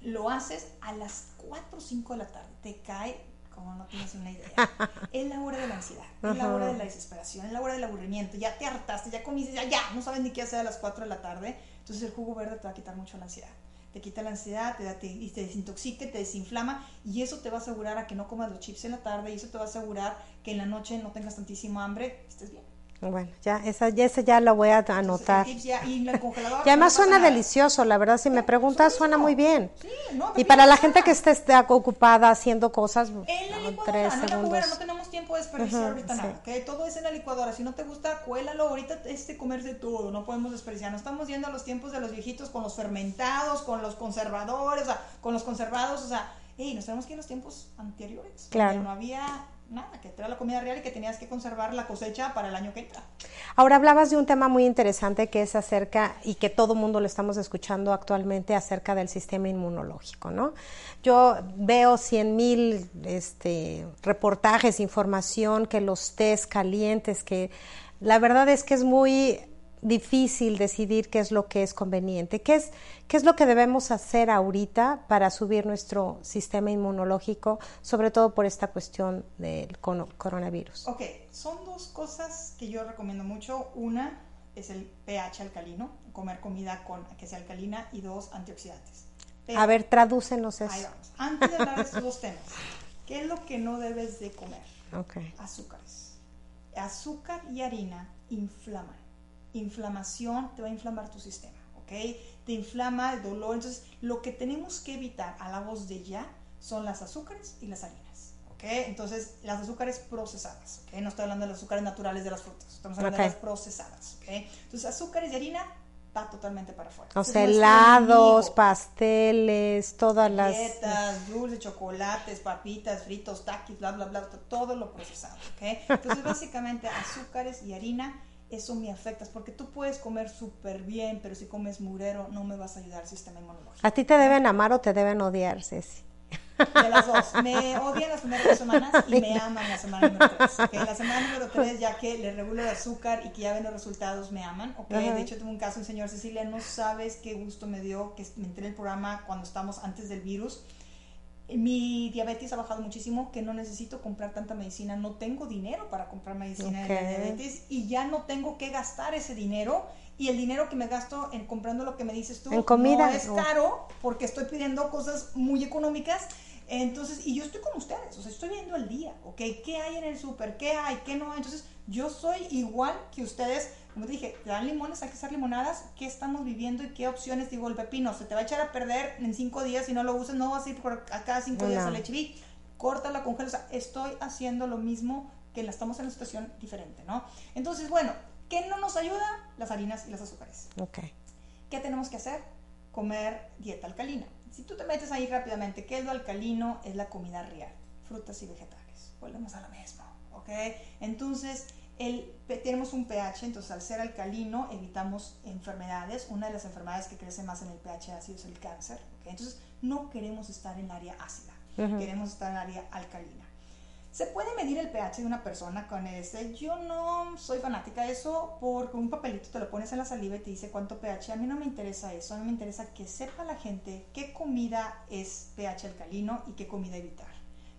[SPEAKER 5] lo haces a las 4 o 5 de la tarde. Te cae como no tienes una idea. Es la hora de la ansiedad, es la hora de la desesperación, es la hora del aburrimiento. Ya te hartaste, ya comiste, ya, ya, no sabes ni qué hacer a las 4 de la tarde. Entonces el jugo verde te va a quitar mucho la ansiedad. Te quita la ansiedad, te, da- te, y te desintoxica, te desinflama y eso te va a asegurar a que no comas los chips en la tarde y eso te va a asegurar que en la noche no tengas tantísimo hambre estés bien.
[SPEAKER 4] Bueno, ya, esa, ya, ese ya lo voy a anotar.
[SPEAKER 5] ya- y el congelador,
[SPEAKER 4] Y además
[SPEAKER 5] no
[SPEAKER 4] suena
[SPEAKER 5] nada.
[SPEAKER 4] delicioso, la verdad, si me preguntas, suena muy bien.
[SPEAKER 5] Sí, no,
[SPEAKER 4] Y para la gente que esté, esté ocupada haciendo cosas,
[SPEAKER 5] En la
[SPEAKER 4] ah,
[SPEAKER 5] licuadora,
[SPEAKER 4] tres
[SPEAKER 5] no la
[SPEAKER 4] segundos.
[SPEAKER 5] tenemos tiempo de desperdiciar ahorita
[SPEAKER 4] sí.
[SPEAKER 5] nada. Todo es en la licuadora, si no te gusta, cuélalo, ahorita es de comerse todo, no podemos desperdiciar, no estamos yendo a los tiempos de los viejitos con los fermentados, con los conservadores, o sea, con los conservados, o sea, hey, nos tenemos que ir a los tiempos anteriores,
[SPEAKER 4] Claro.
[SPEAKER 5] no había nada, que era la comida real y que tenías que conservar la cosecha para el año que entra.
[SPEAKER 4] Ahora hablabas de un tema muy interesante que es acerca, y que todo mundo lo estamos escuchando actualmente, acerca del sistema inmunológico, ¿no? Yo veo cien mil este, reportajes, información, que los test calientes, que la verdad es que es muy difícil decidir qué es lo que es conveniente. ¿Qué es, qué es lo que debemos hacer ahorita para subir nuestro sistema inmunológico, sobre todo por esta cuestión del coronavirus?
[SPEAKER 5] Ok, son dos cosas que yo recomiendo mucho. Una es el pH alcalino, comer comida con que sea alcalina, y dos, antioxidantes. Pero-
[SPEAKER 4] A ver, tradúcenos eso.
[SPEAKER 5] Ahí vamos. Antes de hablar de estos dos temas, ¿qué es lo que no debes de comer?
[SPEAKER 4] Ok.
[SPEAKER 5] Azúcares. Azúcar y harina inflaman. Inflamación te va a inflamar tu sistema, ¿ok? Te inflama el dolor. Entonces, lo que tenemos que evitar a la voz de ya son las azúcares y las harinas, ¿ok? Entonces, las azúcares procesadas, ¿ok? No estoy hablando de las azúcares naturales de las frutas, estamos hablando
[SPEAKER 4] Ok.
[SPEAKER 5] de las procesadas, ¿ok? Entonces, azúcares y harina va totalmente para afuera.
[SPEAKER 4] O sea, helados, pasteles, todas las...
[SPEAKER 5] Galletas, dulces, chocolates, papitas, fritos, taquis, bla, bla, bla, to- todo lo procesado, ¿ok? Entonces, básicamente, azúcares y harina, eso me afecta, porque tú puedes comer súper bien, pero si comes murero, no me vas a ayudar al sistema inmunológico.
[SPEAKER 4] ¿A ti te deben amar o te deben odiar, Ceci?
[SPEAKER 5] De las dos. Me odian las primeras dos semanas y me aman la semana número tres. La semana número tres, ya que le regulo el azúcar y que ya ven los resultados, me aman. ¿ok?
[SPEAKER 4] Ajá.
[SPEAKER 5] De hecho, tuve un caso, un señor Cecilia, no sabes qué gusto me dio que me entré en el programa cuando estamos antes del virus. Mi diabetes ha bajado muchísimo, que no necesito comprar tanta medicina, no tengo dinero para comprar medicina de diabetes y ya no tengo que gastar ese dinero y el dinero que me gasto en comprando lo que me dices tú
[SPEAKER 4] En comida,
[SPEAKER 5] no es caro porque estoy pidiendo cosas muy económicas. Entonces, y yo estoy con ustedes, o sea, estoy viendo el día, ¿ok? ¿Qué hay en el súper? ¿Qué hay? ¿Qué no hay? Entonces, yo soy igual que ustedes. Como te dije, te dan limones, hay que hacer limonadas. ¿Qué estamos viviendo y qué opciones? Digo, el pepino se te va a echar a perder en cinco días si no lo usas, no vas a ir por a cada cinco días al HB. Córtala, congela. O sea, estoy haciendo lo mismo que estamos en una situación diferente, ¿no? Entonces, bueno, ¿qué no nos ayuda? Las harinas y las azúcares.
[SPEAKER 4] Ok.
[SPEAKER 5] ¿Qué tenemos que hacer? Comer dieta alcalina. Si tú te metes ahí rápidamente, ¿qué es lo alcalino? Es la comida real, frutas y vegetales. Volvemos a lo mismo, ¿ok? Entonces, el, tenemos un pH, entonces al ser alcalino evitamos enfermedades. Una de las enfermedades que crece más en el pH ácido es el cáncer, ¿ok? Entonces, no queremos estar en el área ácida, queremos estar en el área alcalina. ¿Se puede medir el pH de una persona con ese? Yo no soy fanática de eso porque un papelito te lo pones en la saliva y te dice cuánto pH. A mí no me interesa eso, a mí me interesa que sepa la gente qué comida es pH alcalino y qué comida evitar.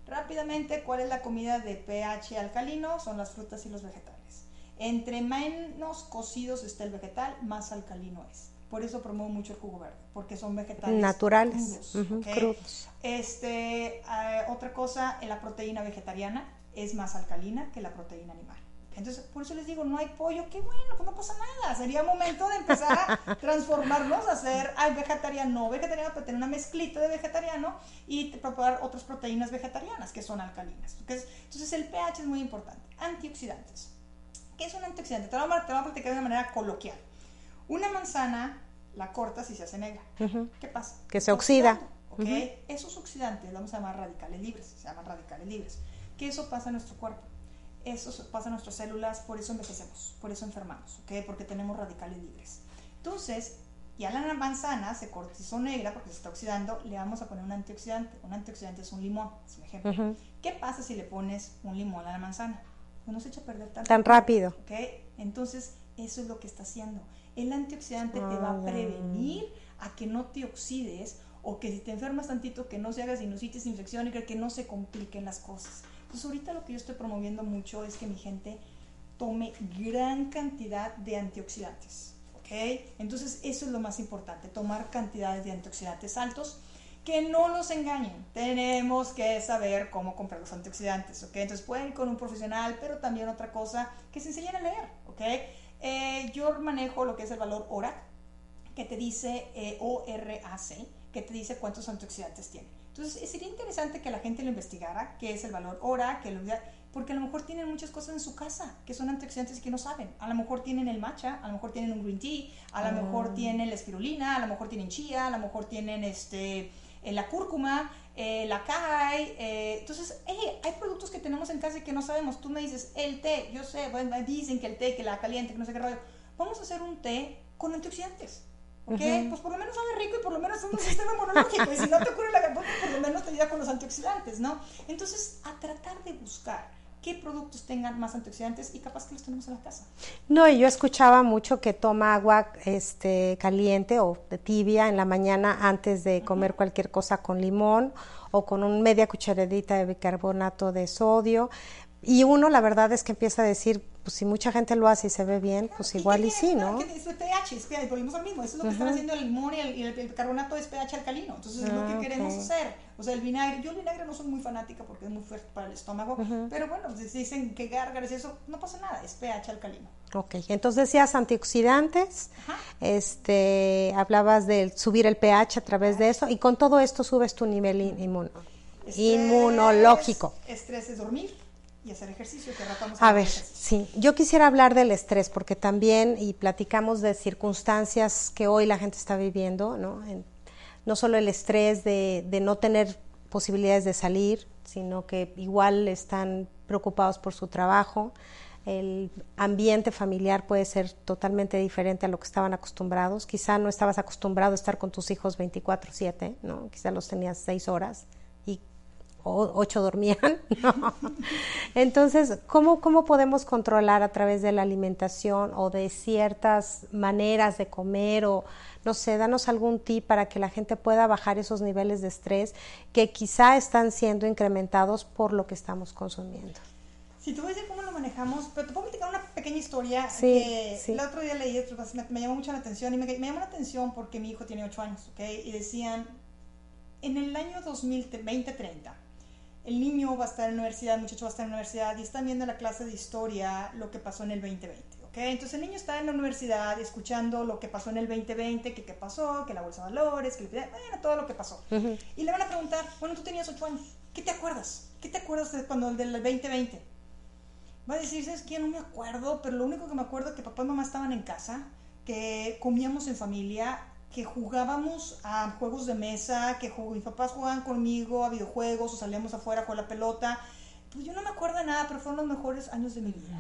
[SPEAKER 5] Rápidamente, ¿cuál es la comida de pH alcalino? Son las frutas y los vegetales. Entre menos cocidos está el vegetal, más alcalino es. Por eso promuevo mucho el jugo verde, porque son vegetales
[SPEAKER 4] naturales,
[SPEAKER 5] crudos. Este, eh, otra cosa, eh, la proteína vegetariana es más alcalina que la proteína animal. Entonces, por eso les digo, no hay pollo, qué bueno, pues no pasa nada. Sería momento de empezar a transformarnos, a ser al vegetariano, no vegetariano, pero tener una mezclita de vegetariano y probar otras proteínas vegetarianas que son alcalinas. Entonces, entonces el pH es muy importante. Antioxidantes. ¿Qué es un antioxidante? Te lo voy a, te lo voy a platicar de una manera coloquial. Una manzana la cortas y se hace negra. ¿Qué pasa?
[SPEAKER 4] Que se oxida.
[SPEAKER 5] oxidando, ¿ok? Esos oxidantes vamos a llamar radicales libres, se llaman radicales libres. Que eso pasa en nuestro cuerpo, eso pasa en nuestras células, por eso envejecemos, por eso enfermamos, ¿ok? Porque tenemos radicales libres. Entonces, ya la manzana se cortizó negra porque se está oxidando, le vamos a poner un antioxidante. Un antioxidante es un limón, es un ejemplo. ¿Qué pasa si le pones un limón a la manzana? No se echa a perder tanto.
[SPEAKER 4] Tan rápido.
[SPEAKER 5] ¿ok? Entonces, eso es lo que está haciendo. El antioxidante te va a prevenir a que no te oxides o que si te enfermas tantito que no se haga sinusitis, infección y que no se compliquen las cosas. Entonces, ahorita lo que yo estoy promoviendo mucho es que mi gente tome gran cantidad de antioxidantes, ¿ok? Entonces, eso es lo más importante, tomar cantidades de antioxidantes altos que no nos engañen. Tenemos que saber cómo comprar los antioxidantes, ¿ok? Entonces pueden ir con un profesional, pero también otra cosa, que se enseñen a leer, ¿ok? Eh, yo manejo lo que es el valor ORAC, que te dice eh, ORAC, que te dice cuántos antioxidantes tiene. Entonces, eh, sería interesante que la gente lo investigara, qué es el valor ORAC, que lo, porque a lo mejor tienen muchas cosas en su casa que son antioxidantes y que no saben. A lo mejor tienen el matcha, a lo mejor tienen un green tea, a lo mejor tienen la espirulina, a lo mejor tienen chía, a lo mejor tienen este, eh, la cúrcuma, eh, la kai. eh, entonces, eh, hay productos que tenemos en casa y que no sabemos. Tú me dices, el té, yo sé, bueno, dicen que el té, que la caliente, que no sé qué rollo. Vamos a hacer un té con antioxidantes. ¿Ok? Pues por lo menos sabe rico y por lo menos es un sistema inmunológico. Y si no te ocurre la garganta, por lo menos te ayuda con los antioxidantes, ¿no? Entonces, a tratar de buscar qué productos tengan más antioxidantes y capaz que los tenemos en la casa.
[SPEAKER 4] No, y yo escuchaba mucho que toma agua este, caliente o de tibia en la mañana antes de comer cualquier cosa con limón o con una media cucharadita de bicarbonato de sodio. Y uno, la verdad es que empieza a decir, pues si mucha gente lo hace y se ve bien, pues
[SPEAKER 5] ¿Y
[SPEAKER 4] igual y
[SPEAKER 5] tiene?
[SPEAKER 4] sí, ¿no?
[SPEAKER 5] que Es pH, es pH, volvemos al mismo. Eso es lo que están haciendo el limón y el, y el bicarbonato es pH alcalino. Entonces es lo
[SPEAKER 4] Ah,
[SPEAKER 5] que queremos
[SPEAKER 4] ok.
[SPEAKER 5] hacer. O sea, el vinagre, yo el vinagre no soy muy fanática porque es muy fuerte para el estómago, pero bueno, si dicen que gárgaras y eso, no pasa nada, es pH alcalino.
[SPEAKER 4] Ok, entonces decías antioxidantes, este, hablabas de subir el pH a través de eso y con todo esto subes tu nivel in- inmuno-
[SPEAKER 5] Estrés-
[SPEAKER 4] inmunológico.
[SPEAKER 5] Estrés es dormir y hacer ejercicio, que ratamos
[SPEAKER 4] A ver, sí, yo quisiera hablar del estrés porque también, y platicamos de circunstancias que hoy la gente está viviendo, ¿no? En- no solo el estrés de, de no tener posibilidades de salir, sino que igual están preocupados por su trabajo. El ambiente familiar puede ser totalmente diferente a lo que estaban acostumbrados. Quizá no estabas acostumbrado a estar con tus hijos 24/7, ¿no? Quizá los tenías seis horas y o ocho dormían. ¿no? Entonces, ¿cómo, ¿cómo podemos controlar a través de la alimentación o de ciertas maneras de comer o, no sé, danos algún tip para que la gente pueda bajar esos niveles de estrés que quizá están siendo incrementados por lo que estamos consumiendo?
[SPEAKER 5] Si tú ves de cómo lo manejamos, pero te puedo platicar una pequeña historia
[SPEAKER 4] Sí,
[SPEAKER 5] que
[SPEAKER 4] sí.
[SPEAKER 5] el otro día leí pues, me, me llamó mucho la atención y me, me llamó la atención porque mi hijo tiene 8 años, ¿ok? Y decían, en el año 2030, el niño va a estar en la universidad, el muchacho va a estar en la universidad y están viendo en la clase de historia lo que pasó en el 2020, ¿ok? Entonces el niño está en la universidad escuchando lo que pasó en el 2020, que qué pasó, que la bolsa de valores, que el- bueno, todo lo que pasó. Y le van a preguntar, bueno, tú tenías 8 años, ¿qué te acuerdas? ¿Qué te acuerdas de cuando del 2020? Va a decir, ¿sabes qué? No me acuerdo, pero lo único que me acuerdo es que papá y mamá estaban en casa, que comíamos en familia, que jugábamos a juegos de mesa, que mis papás jugaban conmigo a videojuegos o salíamos afuera con la pelota. Pues yo no me acuerdo de nada, pero fueron los mejores años de mi vida.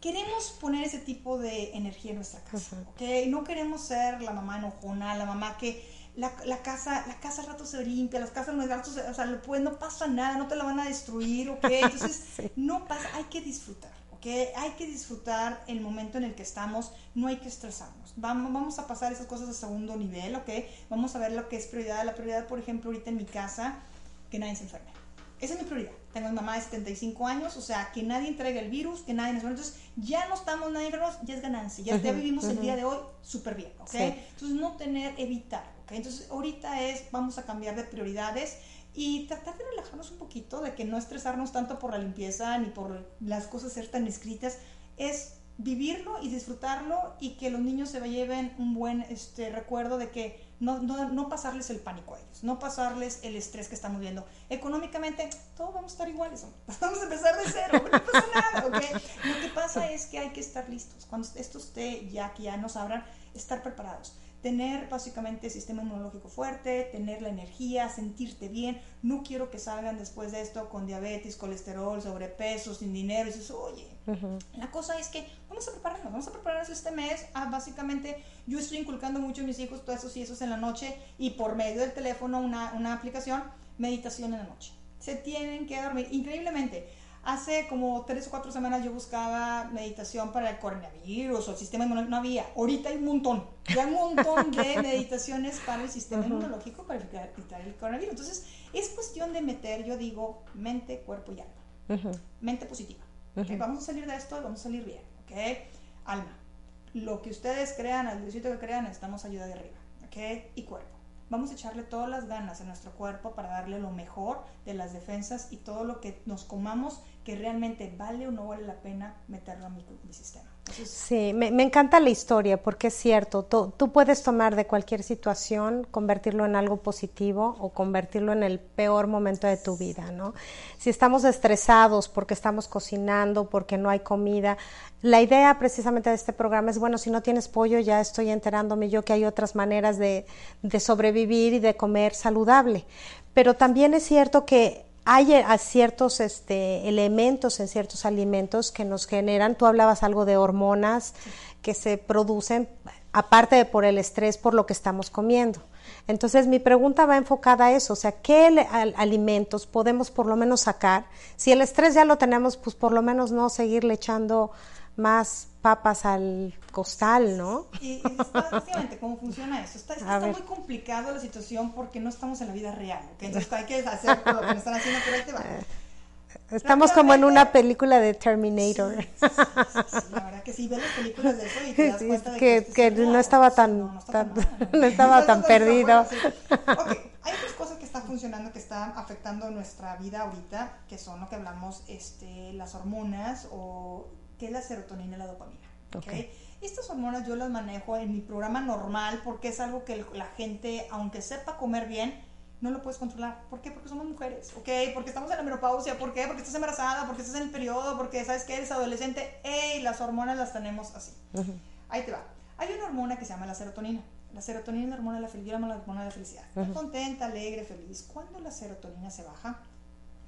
[SPEAKER 5] Queremos poner ese tipo de energía en nuestra casa, ¿ok? No queremos ser la mamá enojona, la mamá que la, la casa la casa al rato se limpia, las casas los gatos, se- o sea, pueden- no pasa nada, no te la van a destruir, ¿ok? Entonces, no pasa, hay que disfrutar, ¿ok? Hay que disfrutar el momento en el que estamos, no hay que estresarnos. Vamos, vamos a pasar esas cosas a segundo nivel, ¿ok? Vamos a ver lo que es prioridad. La prioridad, por ejemplo, ahorita en mi casa, que nadie se enferme. Esa es mi prioridad. Tengo a mi mamá de 75 años, o sea, que nadie entregue el virus, que nadie nos Entonces, ya no estamos nadie enfermos, ya es ganancia. Ya, ya vivimos el día de hoy súper bien, ¿ok?
[SPEAKER 4] Sí.
[SPEAKER 5] Entonces, no tener, evitar, ¿ok? Entonces, ahorita es, vamos a cambiar de prioridades y tratar de relajarnos un poquito, de que no estresarnos tanto por la limpieza ni por las cosas ser tan escritas. Es vivirlo y disfrutarlo y que los niños se lleven un buen este, recuerdo de que no, no, no pasarles el pánico a ellos, no pasarles el estrés que estamos viendo. Económicamente, todos vamos a estar iguales, vamos a empezar de cero, no pasa nada, ¿ok? Lo que pasa es que hay que estar listos. Cuando esto esté ya, que ya nos abran, estar preparados. Tener básicamente sistema inmunológico fuerte, tener la energía, sentirte bien. No quiero que salgan después de esto con diabetes, colesterol, sobrepeso, sin dinero. Y dices, oye, la cosa es que vamos a prepararnos, vamos a prepararnos este mes. a básicamente, yo estoy inculcando mucho a mis hijos todo eso y eso es en la noche y por medio del teléfono, una, una aplicación, meditación en la noche. Se tienen que dormir. Increíblemente, hace como tres o cuatro semanas yo buscaba meditación para el coronavirus o el sistema inmunológico. No había. Ahorita hay un montón. Ya hay un montón de meditaciones para el sistema inmunológico para evitar el coronavirus. Entonces, es cuestión de meter, yo digo, mente, cuerpo y alma mente positiva. ¿ok? Vamos a salir de esto y vamos a salir bien. ¿ok? Alma. Lo que ustedes crean, al diosito que crean, necesitamos ayuda de arriba. ¿ok? Y cuerpo. Vamos a echarle todas las ganas a nuestro cuerpo para darle lo mejor de las defensas y todo lo que nos comamos que realmente vale o no vale la pena meterlo a mi, mi sistema.
[SPEAKER 4] Sí, me, encanta la historia porque es cierto, tú, tú puedes tomar de cualquier situación, convertirlo en algo positivo o convertirlo en el peor momento de tu vida, ¿no? Si estamos estresados porque estamos cocinando, porque no hay comida, la idea precisamente de este programa es, bueno, si no tienes pollo, ya estoy enterándome yo que hay otras maneras de sobrevivir y de comer saludable. Pero también es cierto que hay eh, a ciertos este, elementos en ciertos alimentos que nos generan, tú hablabas algo de hormonas que se producen aparte de por el estrés por lo que estamos comiendo. Entonces mi pregunta va enfocada a eso, o sea, ¿qué alimentos podemos por lo menos sacar? Si el estrés ya lo tenemos, pues por lo menos no seguirle echando más papas al costal, ¿no?
[SPEAKER 5] Y, básicamente, ¿cómo funciona eso? Está, que está muy complicado la situación porque no estamos en la vida real, ¿ok? Entonces hay que hacer lo que nos están haciendo, pero ahí te va.
[SPEAKER 4] Estamos como en una película de Terminator.
[SPEAKER 5] Sí, sí, sí, la verdad que sí, ves las películas de eso y te das cuenta de
[SPEAKER 4] que-
[SPEAKER 5] es
[SPEAKER 4] que
[SPEAKER 5] real.
[SPEAKER 4] no estaba
[SPEAKER 5] Sí,
[SPEAKER 4] tan-
[SPEAKER 5] no, no
[SPEAKER 4] tan- no estaba tan perdido.
[SPEAKER 5] bueno, sí. Ok, hay otras cosas que están funcionando, que están afectando nuestra vida ahorita, que son lo que hablamos, este, las hormonas o que es la serotonina y la dopamina. ¿ok?
[SPEAKER 4] Ok.
[SPEAKER 5] Estas hormonas yo las manejo en mi programa normal porque es algo que la gente, aunque sepa comer bien, no lo puedes controlar. ¿Por qué? Porque somos mujeres, ¿ok? Porque estamos en la menopausia, ¿por qué? Porque estás embarazada, porque estás en el periodo, porque sabes que eres adolescente. ¡Ey! Las hormonas las tenemos así. Ahí te va. Hay una hormona que se llama la serotonina. La serotonina es la hormona de la felicidad, la hormona de la felicidad. Estás contenta, alegre, feliz. Cuando la serotonina se baja,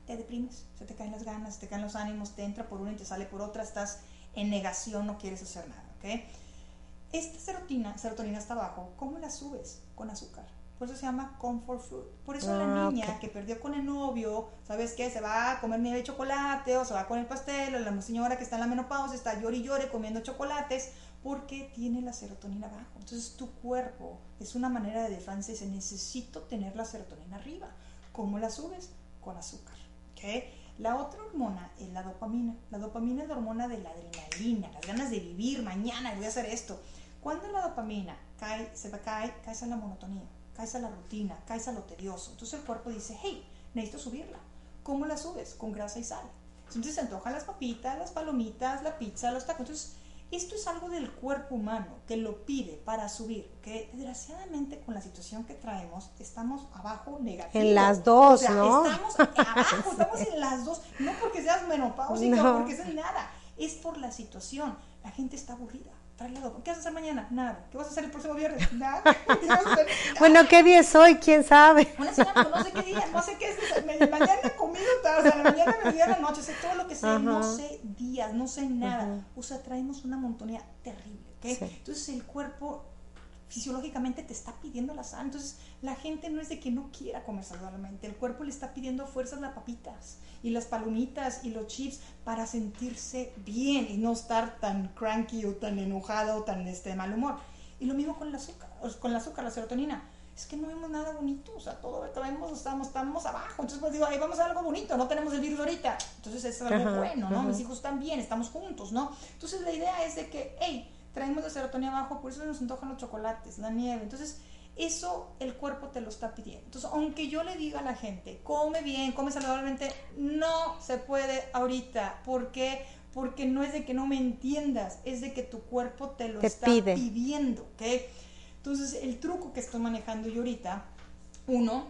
[SPEAKER 5] te deprimes, se te caen las ganas, se te caen los ánimos, te entra por una y te sale por otra, estás en negación, no quieres hacer nada, ¿ok? Esta serotonina, serotonina está abajo, ¿cómo la subes? Con azúcar. Por eso se llama comfort food. Por eso la
[SPEAKER 4] Ah,
[SPEAKER 5] niña que perdió con el novio, ¿sabes qué? Se va a comer nieve de chocolate o se va con el pastel o la señora que está en la menopausia está llore y llore comiendo chocolates porque tiene la serotonina abajo. Entonces tu cuerpo es una manera de defensa y dice necesito tener la serotonina arriba. ¿Cómo la subes? Con azúcar. La otra hormona es la dopamina. La dopamina es la hormona de la adrenalina, las ganas de vivir mañana, voy a hacer esto. Cuando la dopamina cae, se va cae, caes a la monotonía, caes a la rutina, caes a lo tedioso. Entonces el cuerpo dice, hey, necesito subirla. ¿Cómo la subes? Con grasa y sal. Entonces se antojan las papitas, las palomitas, la pizza, los tacos. Entonces esto es algo del cuerpo humano que lo pide para subir, que desgraciadamente con la situación que traemos estamos abajo negativo.
[SPEAKER 4] En las dos,
[SPEAKER 5] o sea,
[SPEAKER 4] ¿no?
[SPEAKER 5] Estamos abajo, estamos en las dos, no porque seas menopáusica,
[SPEAKER 4] No.
[SPEAKER 5] porque seas nada, es por la situación. La gente está aburrida. ¿Qué vas a hacer mañana? Nada. ¿Qué vas a hacer el próximo viernes? Nada. ¿Qué vas a hacer?
[SPEAKER 4] Bueno, ¿qué día es hoy? ¿Quién sabe?
[SPEAKER 5] Una semana, no sé qué día, no sé qué es, me- mañana comido, o sea, la mañana, mediodía, la noche, sé todo lo que sé, no sé días, no sé nada. O sea, traemos una montonía terrible, ¿ok?
[SPEAKER 4] Sí.
[SPEAKER 5] Entonces el cuerpo fisiológicamente te está pidiendo la sal. Entonces la gente no es de que no quiera comer saludablemente, el cuerpo le está pidiendo fuerzas las papitas y las palomitas y los chips para sentirse bien y no estar tan cranky o tan enojado o tan este, de mal humor. Y lo mismo con el azúcar, con el azúcar, la serotonina. Es que no vemos nada bonito, o sea, todo lo que vemos estamos, estamos abajo. Entonces, pues digo, ahí vamos a algo bonito, no tenemos el virus ahorita. Entonces, es algo
[SPEAKER 4] Ajá,
[SPEAKER 5] bueno, ¿no?
[SPEAKER 4] ajá.
[SPEAKER 5] Mis hijos están bien, estamos juntos, ¿no? Entonces, la idea es de que, hey, traemos la serotonina abajo, por eso nos antojan los chocolates, la nieve. Entonces, eso el cuerpo te lo está pidiendo. Entonces, aunque yo le diga a la gente, come bien, come saludablemente, no se puede ahorita. ¿Por qué? Porque no es de que no me entiendas, es de que tu cuerpo te lo
[SPEAKER 4] Te
[SPEAKER 5] está
[SPEAKER 4] pide.
[SPEAKER 5] pidiendo, ¿ok? Entonces, el truco que estoy manejando yo ahorita, uno,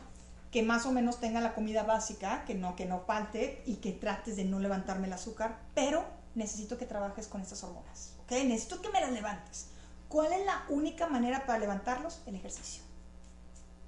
[SPEAKER 5] que más o menos tenga la comida básica, que no, que no falte y que trates de no levantarme el azúcar, pero necesito que trabajes con estas hormonas, ¿ok? Necesito que me las levantes. ¿Cuál es la única manera para levantarlos? El ejercicio.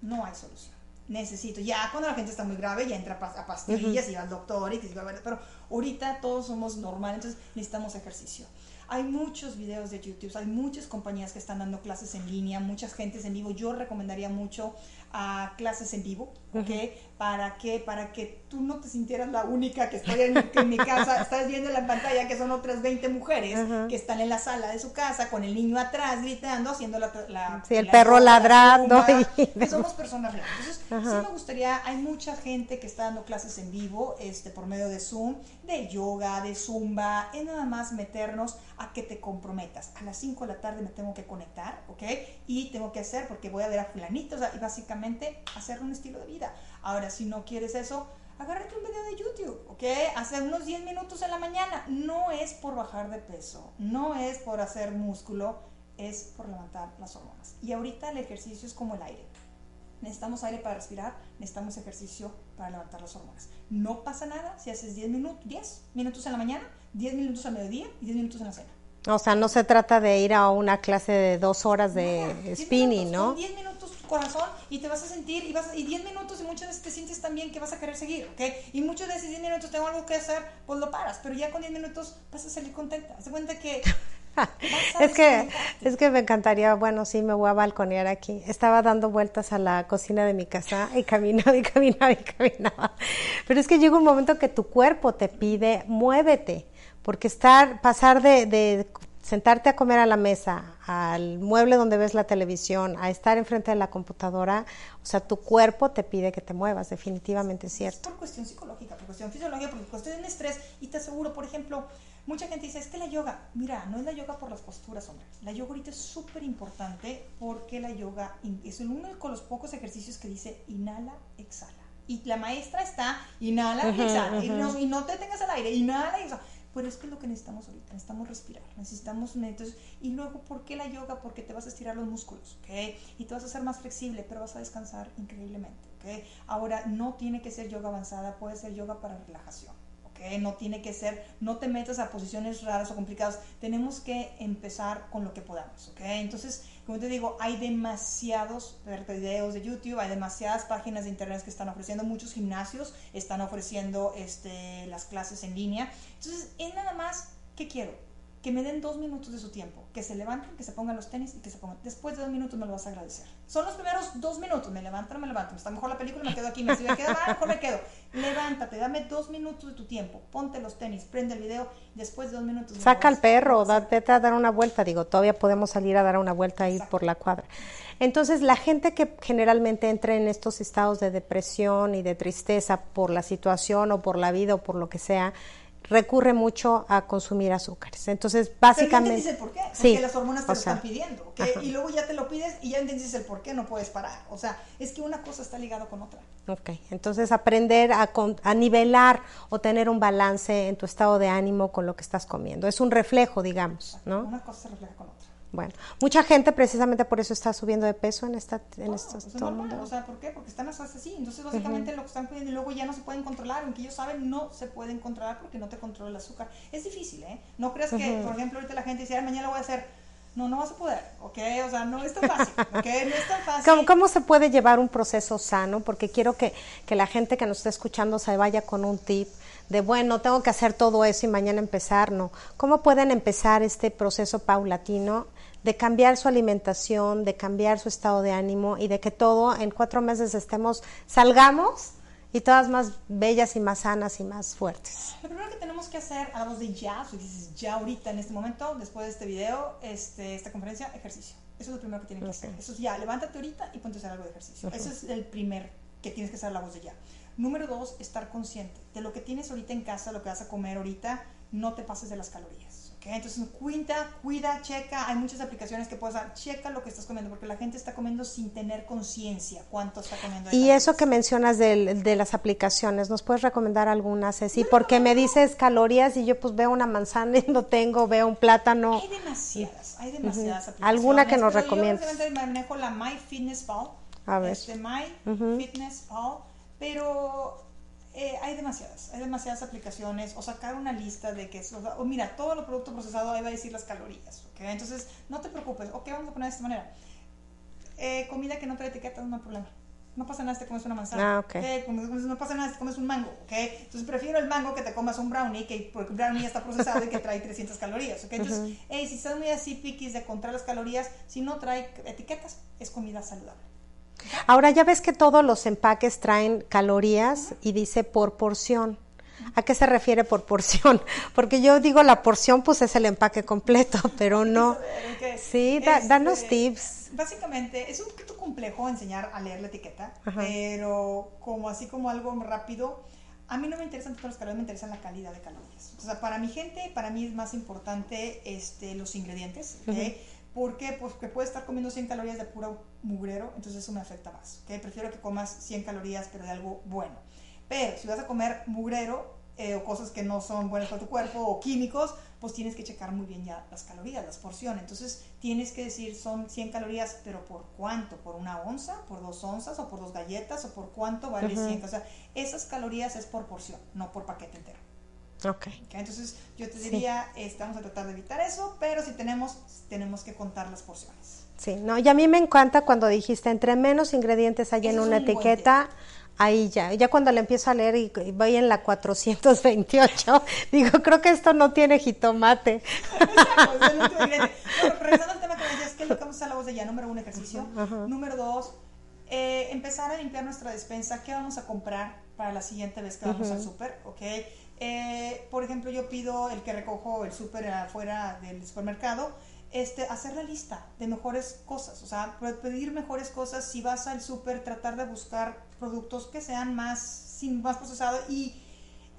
[SPEAKER 5] No hay solución. Necesito, ya cuando la gente está muy grave, ya entra a pas- a pastillas y va al doctor y que se va a ver, pero ahorita todos somos normales, entonces necesitamos ejercicio. Hay muchos videos de YouTube, hay muchas compañías que están dando clases en línea, muchas gentes en vivo. Yo recomendaría mucho a clases en vivo, ¿ok? ¿Para qué? Para que tú no te sintieras la única que estoy en en mi casa. Estás viendo en la pantalla que son otras 20 mujeres que están en la sala de su casa con el niño atrás gritando, haciendo la... la
[SPEAKER 4] Sí, el
[SPEAKER 5] la
[SPEAKER 4] perro
[SPEAKER 5] la
[SPEAKER 4] ladrando
[SPEAKER 5] zumba,
[SPEAKER 4] y-
[SPEAKER 5] que somos personas reales. Entonces, sí me gustaría, hay mucha gente que está dando clases en vivo, este, por medio de Zoom, de yoga, de zumba, es nada más meternos a que te comprometas. A las 5 de la tarde me tengo que conectar, ¿ok? Y tengo que hacer, porque voy a ver a fulanito, o sea, y básicamente hacer un estilo de vida. Ahora, si no quieres eso, agárrate un video de YouTube, ¿ok? Hacer unos 10 minutos en la mañana. No es por bajar de peso, no es por hacer músculo, es por levantar las hormonas. Y ahorita el ejercicio es como el aire. Necesitamos aire para respirar, necesitamos ejercicio para levantar las hormonas. No pasa nada si haces 10 minutos, 10 minutos en la mañana, 10 minutos al mediodía y 10 minutos en la cena.
[SPEAKER 4] O sea, no se trata de ir a una clase de dos horas de
[SPEAKER 5] 10
[SPEAKER 4] spinning, ¿no?
[SPEAKER 5] Con 10 minutos tu corazón y te vas a sentir y vas a- y 10 minutos y muchas veces te sientes también que vas a querer seguir, ¿ok? Y muchas veces 10 minutos tengo algo que hacer, pues lo paras, pero ya con 10 minutos vas a salir contenta. Haz cuenta que a
[SPEAKER 4] Es que, es que me encantaría, bueno, sí, me voy a balconear aquí. Estaba dando vueltas a la cocina de mi casa y caminaba y caminaba y caminaba. Pero es que llega un momento que tu cuerpo te pide, muévete, porque estar, pasar de, de sentarte a comer a la mesa, al mueble donde ves la televisión, a estar enfrente de la computadora, o sea, tu cuerpo te pide que te muevas, definitivamente es
[SPEAKER 5] Es
[SPEAKER 4] cierto.
[SPEAKER 5] por cuestión psicológica, por cuestión fisiológica, por cuestión de estrés. Y te aseguro, por ejemplo, mucha gente dice, es que la yoga, mira, no es la yoga por las posturas, hombre. La yoga ahorita es súper importante porque la yoga es uno de los pocos ejercicios que dice inhala, exhala. Y la maestra está, inhala, exhala. Y,
[SPEAKER 4] ujú.
[SPEAKER 5] no, y no te tengas al aire, inhala, exhala. Pero es que es lo que necesitamos ahorita, necesitamos respirar, necesitamos entonces, y luego, ¿por qué la yoga? Porque te vas a estirar los músculos, ¿ok? Y te vas a hacer más flexible, pero vas a descansar increíblemente, ¿ok? Ahora, no tiene que ser yoga avanzada, puede ser yoga para relajación, ¿ok? No tiene que ser, no te metas a posiciones raras o complicadas, tenemos que empezar con lo que podamos, ¿ok? Entonces, como te digo, hay demasiados videos de YouTube, hay demasiadas páginas de internet que están ofreciendo, muchos gimnasios están ofreciendo este, las clases en línea. Entonces, es nada más, ¿qué quiero? Que me den dos minutos de su tiempo, que se levanten, que se pongan los tenis y que se pongan. Después de dos minutos me lo vas a agradecer. Son los primeros dos minutos, me levanto, me levanto, está mejor la película, me quedo aquí, me si me quedo mal, mejor me quedo. Levántate, dame dos minutos de tu tiempo, ponte los tenis, prende el video, después de dos minutos. me
[SPEAKER 4] Saca al perro, da- vete a dar una vuelta. Digo, todavía podemos salir a dar una vuelta ahí
[SPEAKER 5] Exacto.
[SPEAKER 4] por la cuadra. Entonces, la gente que generalmente entra en estos estados de depresión y de tristeza por la situación o por la vida o por lo que sea, recurre mucho a consumir azúcares. Entonces,
[SPEAKER 5] Pero ya
[SPEAKER 4] básicamente...
[SPEAKER 5] entendiste el por qué, porque
[SPEAKER 4] Sí,
[SPEAKER 5] las hormonas te lo
[SPEAKER 4] sea,
[SPEAKER 5] están pidiendo. Y luego ya te lo pides y ya entendiste el por qué no puedes parar. O sea, es que una cosa está ligada con otra.
[SPEAKER 4] Ok, entonces aprender a, con- a nivelar o tener un balance en tu estado de ánimo con lo que estás comiendo. Es un reflejo, digamos, ¿no?
[SPEAKER 5] Una cosa se refleja con otra.
[SPEAKER 4] Bueno, mucha gente precisamente por eso está subiendo de peso en esta en
[SPEAKER 5] No,
[SPEAKER 4] estos
[SPEAKER 5] pues es normal. O sea, ¿por qué? Porque están así. Entonces, básicamente lo que están pidiendo y luego ya no se pueden controlar. Aunque ellos saben, no se pueden controlar porque no te controla el azúcar. Es difícil, ¿eh? No creas que, por ejemplo, ahorita la gente dice, "Ah, mañana lo voy a hacer. No, no vas a poder, ¿ok? O sea, no es tan fácil, ¿ok? No es tan fácil.
[SPEAKER 4] ¿Cómo, cómo se puede llevar un proceso sano? Porque quiero que, que la gente que nos está escuchando se vaya con un tip de, bueno, tengo que hacer todo eso y mañana empezar, no. ¿Cómo pueden empezar este proceso paulatino de cambiar su alimentación, de cambiar su estado de ánimo y de que todo en cuatro meses estemos, salgamos y todas más bellas y más sanas y más fuertes?
[SPEAKER 5] Lo primero que tenemos que hacer a la voz de ya, si dices ya ahorita en este momento, después de este video, este, esta conferencia, ejercicio. Eso es lo primero que tienen que hacer. Eso es ya, levántate ahorita y ponte a hacer algo de ejercicio. Eso es el primer que tienes que hacer a la voz de ya. Número dos, estar consciente de lo que tienes ahorita en casa, lo que vas a comer ahorita, no te pases de las calorías. Entonces, cuida, cuida, checa. Hay muchas aplicaciones que puedes dar. Checa lo que estás comiendo, porque la gente está comiendo sin tener conciencia cuánto está comiendo.
[SPEAKER 4] Y eso que mencionas de, las aplicaciones, ¿nos puedes recomendar algunas, Ceci? Porque me dices calorías y yo pues veo una manzana y no tengo, veo un plátano.
[SPEAKER 5] Hay demasiadas, hay demasiadas aplicaciones.
[SPEAKER 4] ¿Alguna que nos
[SPEAKER 5] pero
[SPEAKER 4] recomiendes?
[SPEAKER 5] Yo manejo la MyFitnessPal.
[SPEAKER 4] A ver.
[SPEAKER 5] Este, MyFitnessPal, pero eh, hay demasiadas, hay demasiadas aplicaciones. O sacar una lista de que, es- o, sea, o mira, todo lo producto procesado ahí va a decir las calorías, ¿ok? Entonces, no te preocupes, ok, vamos a poner de esta manera. Eh, comida que no trae etiqueta no hay problema. No pasa nada si te comes una manzana.
[SPEAKER 4] Ah, ok.
[SPEAKER 5] Como- como No pasa nada si te comes un mango, ¿ok? Entonces prefiero el mango que te comas un brownie, que porque el brownie ya está procesado y que trae 300 calorías, ¿ok? Entonces, hey, si estás muy así piquis de contar las calorías, si no trae etiquetas, es comida saludable.
[SPEAKER 4] Ahora ya ves que todos los empaques traen calorías y dice por porción. ¿A qué se refiere por porción? Porque yo digo la porción pues es el empaque completo, pero no.
[SPEAKER 5] Saber
[SPEAKER 4] Sí, da-
[SPEAKER 5] este,
[SPEAKER 4] danos tips.
[SPEAKER 5] Básicamente, es un poquito complejo enseñar a leer la etiqueta, pero como así como algo rápido, a mí no me interesan tanto las calorías, me interesan la calidad de calorías. O sea, para mi gente, para mí es más importante este, los ingredientes. ¿Por qué? Pues que puedes estar comiendo 100 calorías de puro mugrero, entonces eso me afecta más, ¿ok? Prefiero que comas 100 calorías, pero de algo bueno. Pero si vas a comer mugrero eh, o cosas que no son buenas para tu cuerpo o químicos, pues tienes que checar muy bien ya las calorías, las porciones. Entonces tienes que decir son 100 calorías, pero ¿por cuánto? ¿Por una onza? ¿Por dos onzas? ¿O por dos galletas? ¿O por cuánto vale 100? O sea, esas calorías es por porción, no por paquete entero.
[SPEAKER 4] Ok.
[SPEAKER 5] ¿ok? Entonces yo te diría, este, vamos a tratar de evitar eso, pero si tenemos, tenemos que contar las porciones.
[SPEAKER 4] Sí, no, y a mí me encanta cuando dijiste entre menos ingredientes hay en una etiqueta, ahí ya, ya cuando le empiezo a leer y, y voy en la 428, digo, creo que esto no tiene jitomate.
[SPEAKER 5] Exacto, es el último ingrediente. Bueno, regresando al tema que decías, ¿qué es lo que vamos a la voz de ya? Número uno, ejercicio. Número dos, eh, empezar a limpiar nuestra despensa. ¿Qué vamos a comprar para la siguiente vez que vamos al súper? ¿Ok? Eh, por ejemplo, yo pido el que recojo el súper afuera del supermercado. Este, hacer la lista de mejores cosas, o sea, pe- pedir mejores cosas. Si vas al súper, tratar de buscar productos que sean más, sin más procesado y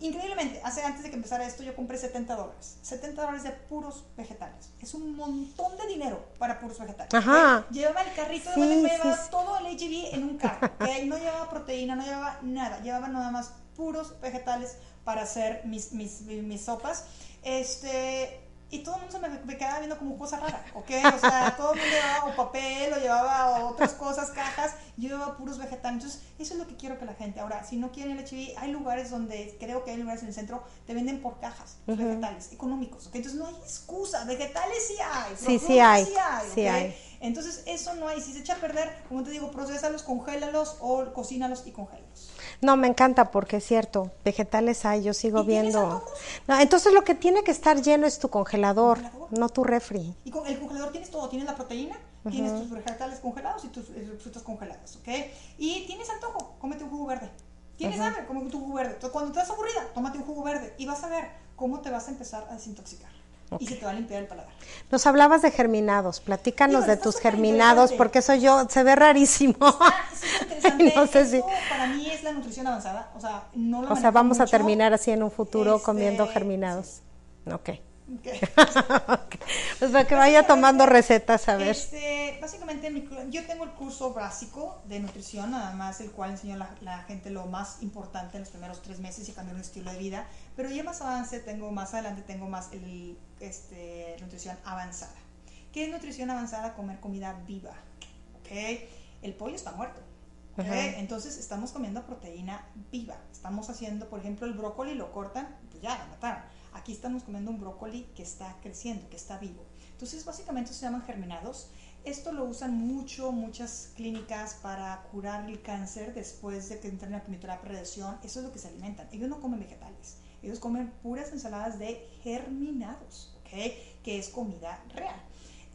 [SPEAKER 5] Increíblemente, hace, antes de que empezara esto, yo compré 70 dólares. 70 dólares de puros vegetales. Es un montón de dinero para puros vegetales.
[SPEAKER 4] Ajá.
[SPEAKER 5] Llevaba el carrito de
[SPEAKER 4] Sí,
[SPEAKER 5] me llevaba
[SPEAKER 4] sí.
[SPEAKER 5] todo el HEB en un carro. No llevaba proteína, no llevaba nada. Llevaba nada más puros vegetales para hacer mis, mis, mis sopas. Este. Y todo el mundo se me, me quedaba viendo como cosa rara, ¿ok? O sea, todo el mundo llevaba o papel o llevaba otras cosas, cajas, yo llevaba puros vegetales. Entonces, eso es lo que quiero que la gente. Ahora, si no quieren el HB, hay lugares donde, creo que hay lugares en el centro, te venden por cajas los vegetales económicos, ¿ok? Entonces, no hay excusa, vegetales sí hay.
[SPEAKER 4] Sí, sí hay,
[SPEAKER 5] Sí hay,
[SPEAKER 4] sí hay.
[SPEAKER 5] Entonces, eso no hay. Si se echa a perder, como te digo, procesalos, congélalos o cocínalos y congélalos.
[SPEAKER 4] No, me encanta porque es cierto, vegetales hay, yo sigo
[SPEAKER 5] ¿Y tienes
[SPEAKER 4] viendo. No, entonces lo que tiene que estar lleno es tu congelador,
[SPEAKER 5] Congelador.
[SPEAKER 4] no tu refri.
[SPEAKER 5] Y con el congelador tienes todo, tienes la proteína, tienes tus vegetales congelados y tus eh, frutas congeladas, ¿ok? Y tienes antojo, cómete un jugo verde. Tienes hambre, cómete un jugo verde. Entonces, cuando estás aburrida, tómate un jugo verde y vas a ver cómo te vas a empezar a desintoxicar. Y se te va a limpiar el paladar.
[SPEAKER 4] Nos hablabas de germinados, platícanos
[SPEAKER 5] Híjole,
[SPEAKER 4] de
[SPEAKER 5] está
[SPEAKER 4] tus germinados porque eso yo se ve rarísimo.
[SPEAKER 5] Sí, interesante.
[SPEAKER 4] no sé si-
[SPEAKER 5] para mí es la nutrición avanzada. O sea, no lo
[SPEAKER 4] O sea, vamos a
[SPEAKER 5] mucho.
[SPEAKER 4] terminar así en un futuro
[SPEAKER 5] Este,
[SPEAKER 4] comiendo germinados. Ok.
[SPEAKER 5] Ok.
[SPEAKER 4] Ok. Pues para que vaya tomando recetas a ver.
[SPEAKER 5] Este, básicamente, mi yo tengo el curso básico de nutrición, nada más el cual enseño a la, la gente lo más importante en los primeros tres meses y cambiar un estilo de vida. Pero ya más avance, tengo más adelante, tengo más el, este, nutrición avanzada. ¿Qué es nutrición avanzada? Comer comida viva. ¿ok? El pollo está muerto. Entonces estamos comiendo proteína viva. Estamos haciendo, por ejemplo, el brócoli lo cortan, pues ya lo mataron. Aquí estamos comiendo un brócoli que está creciendo, que está vivo. Entonces, básicamente se llaman germinados. Esto lo usan mucho, muchas clínicas para curar el cáncer después de que entran en la quimioterapia radiación. Eso es lo que se alimentan. Ellos no comen vegetales. Ellos comen puras ensaladas de germinados, ¿ok? Que es comida real.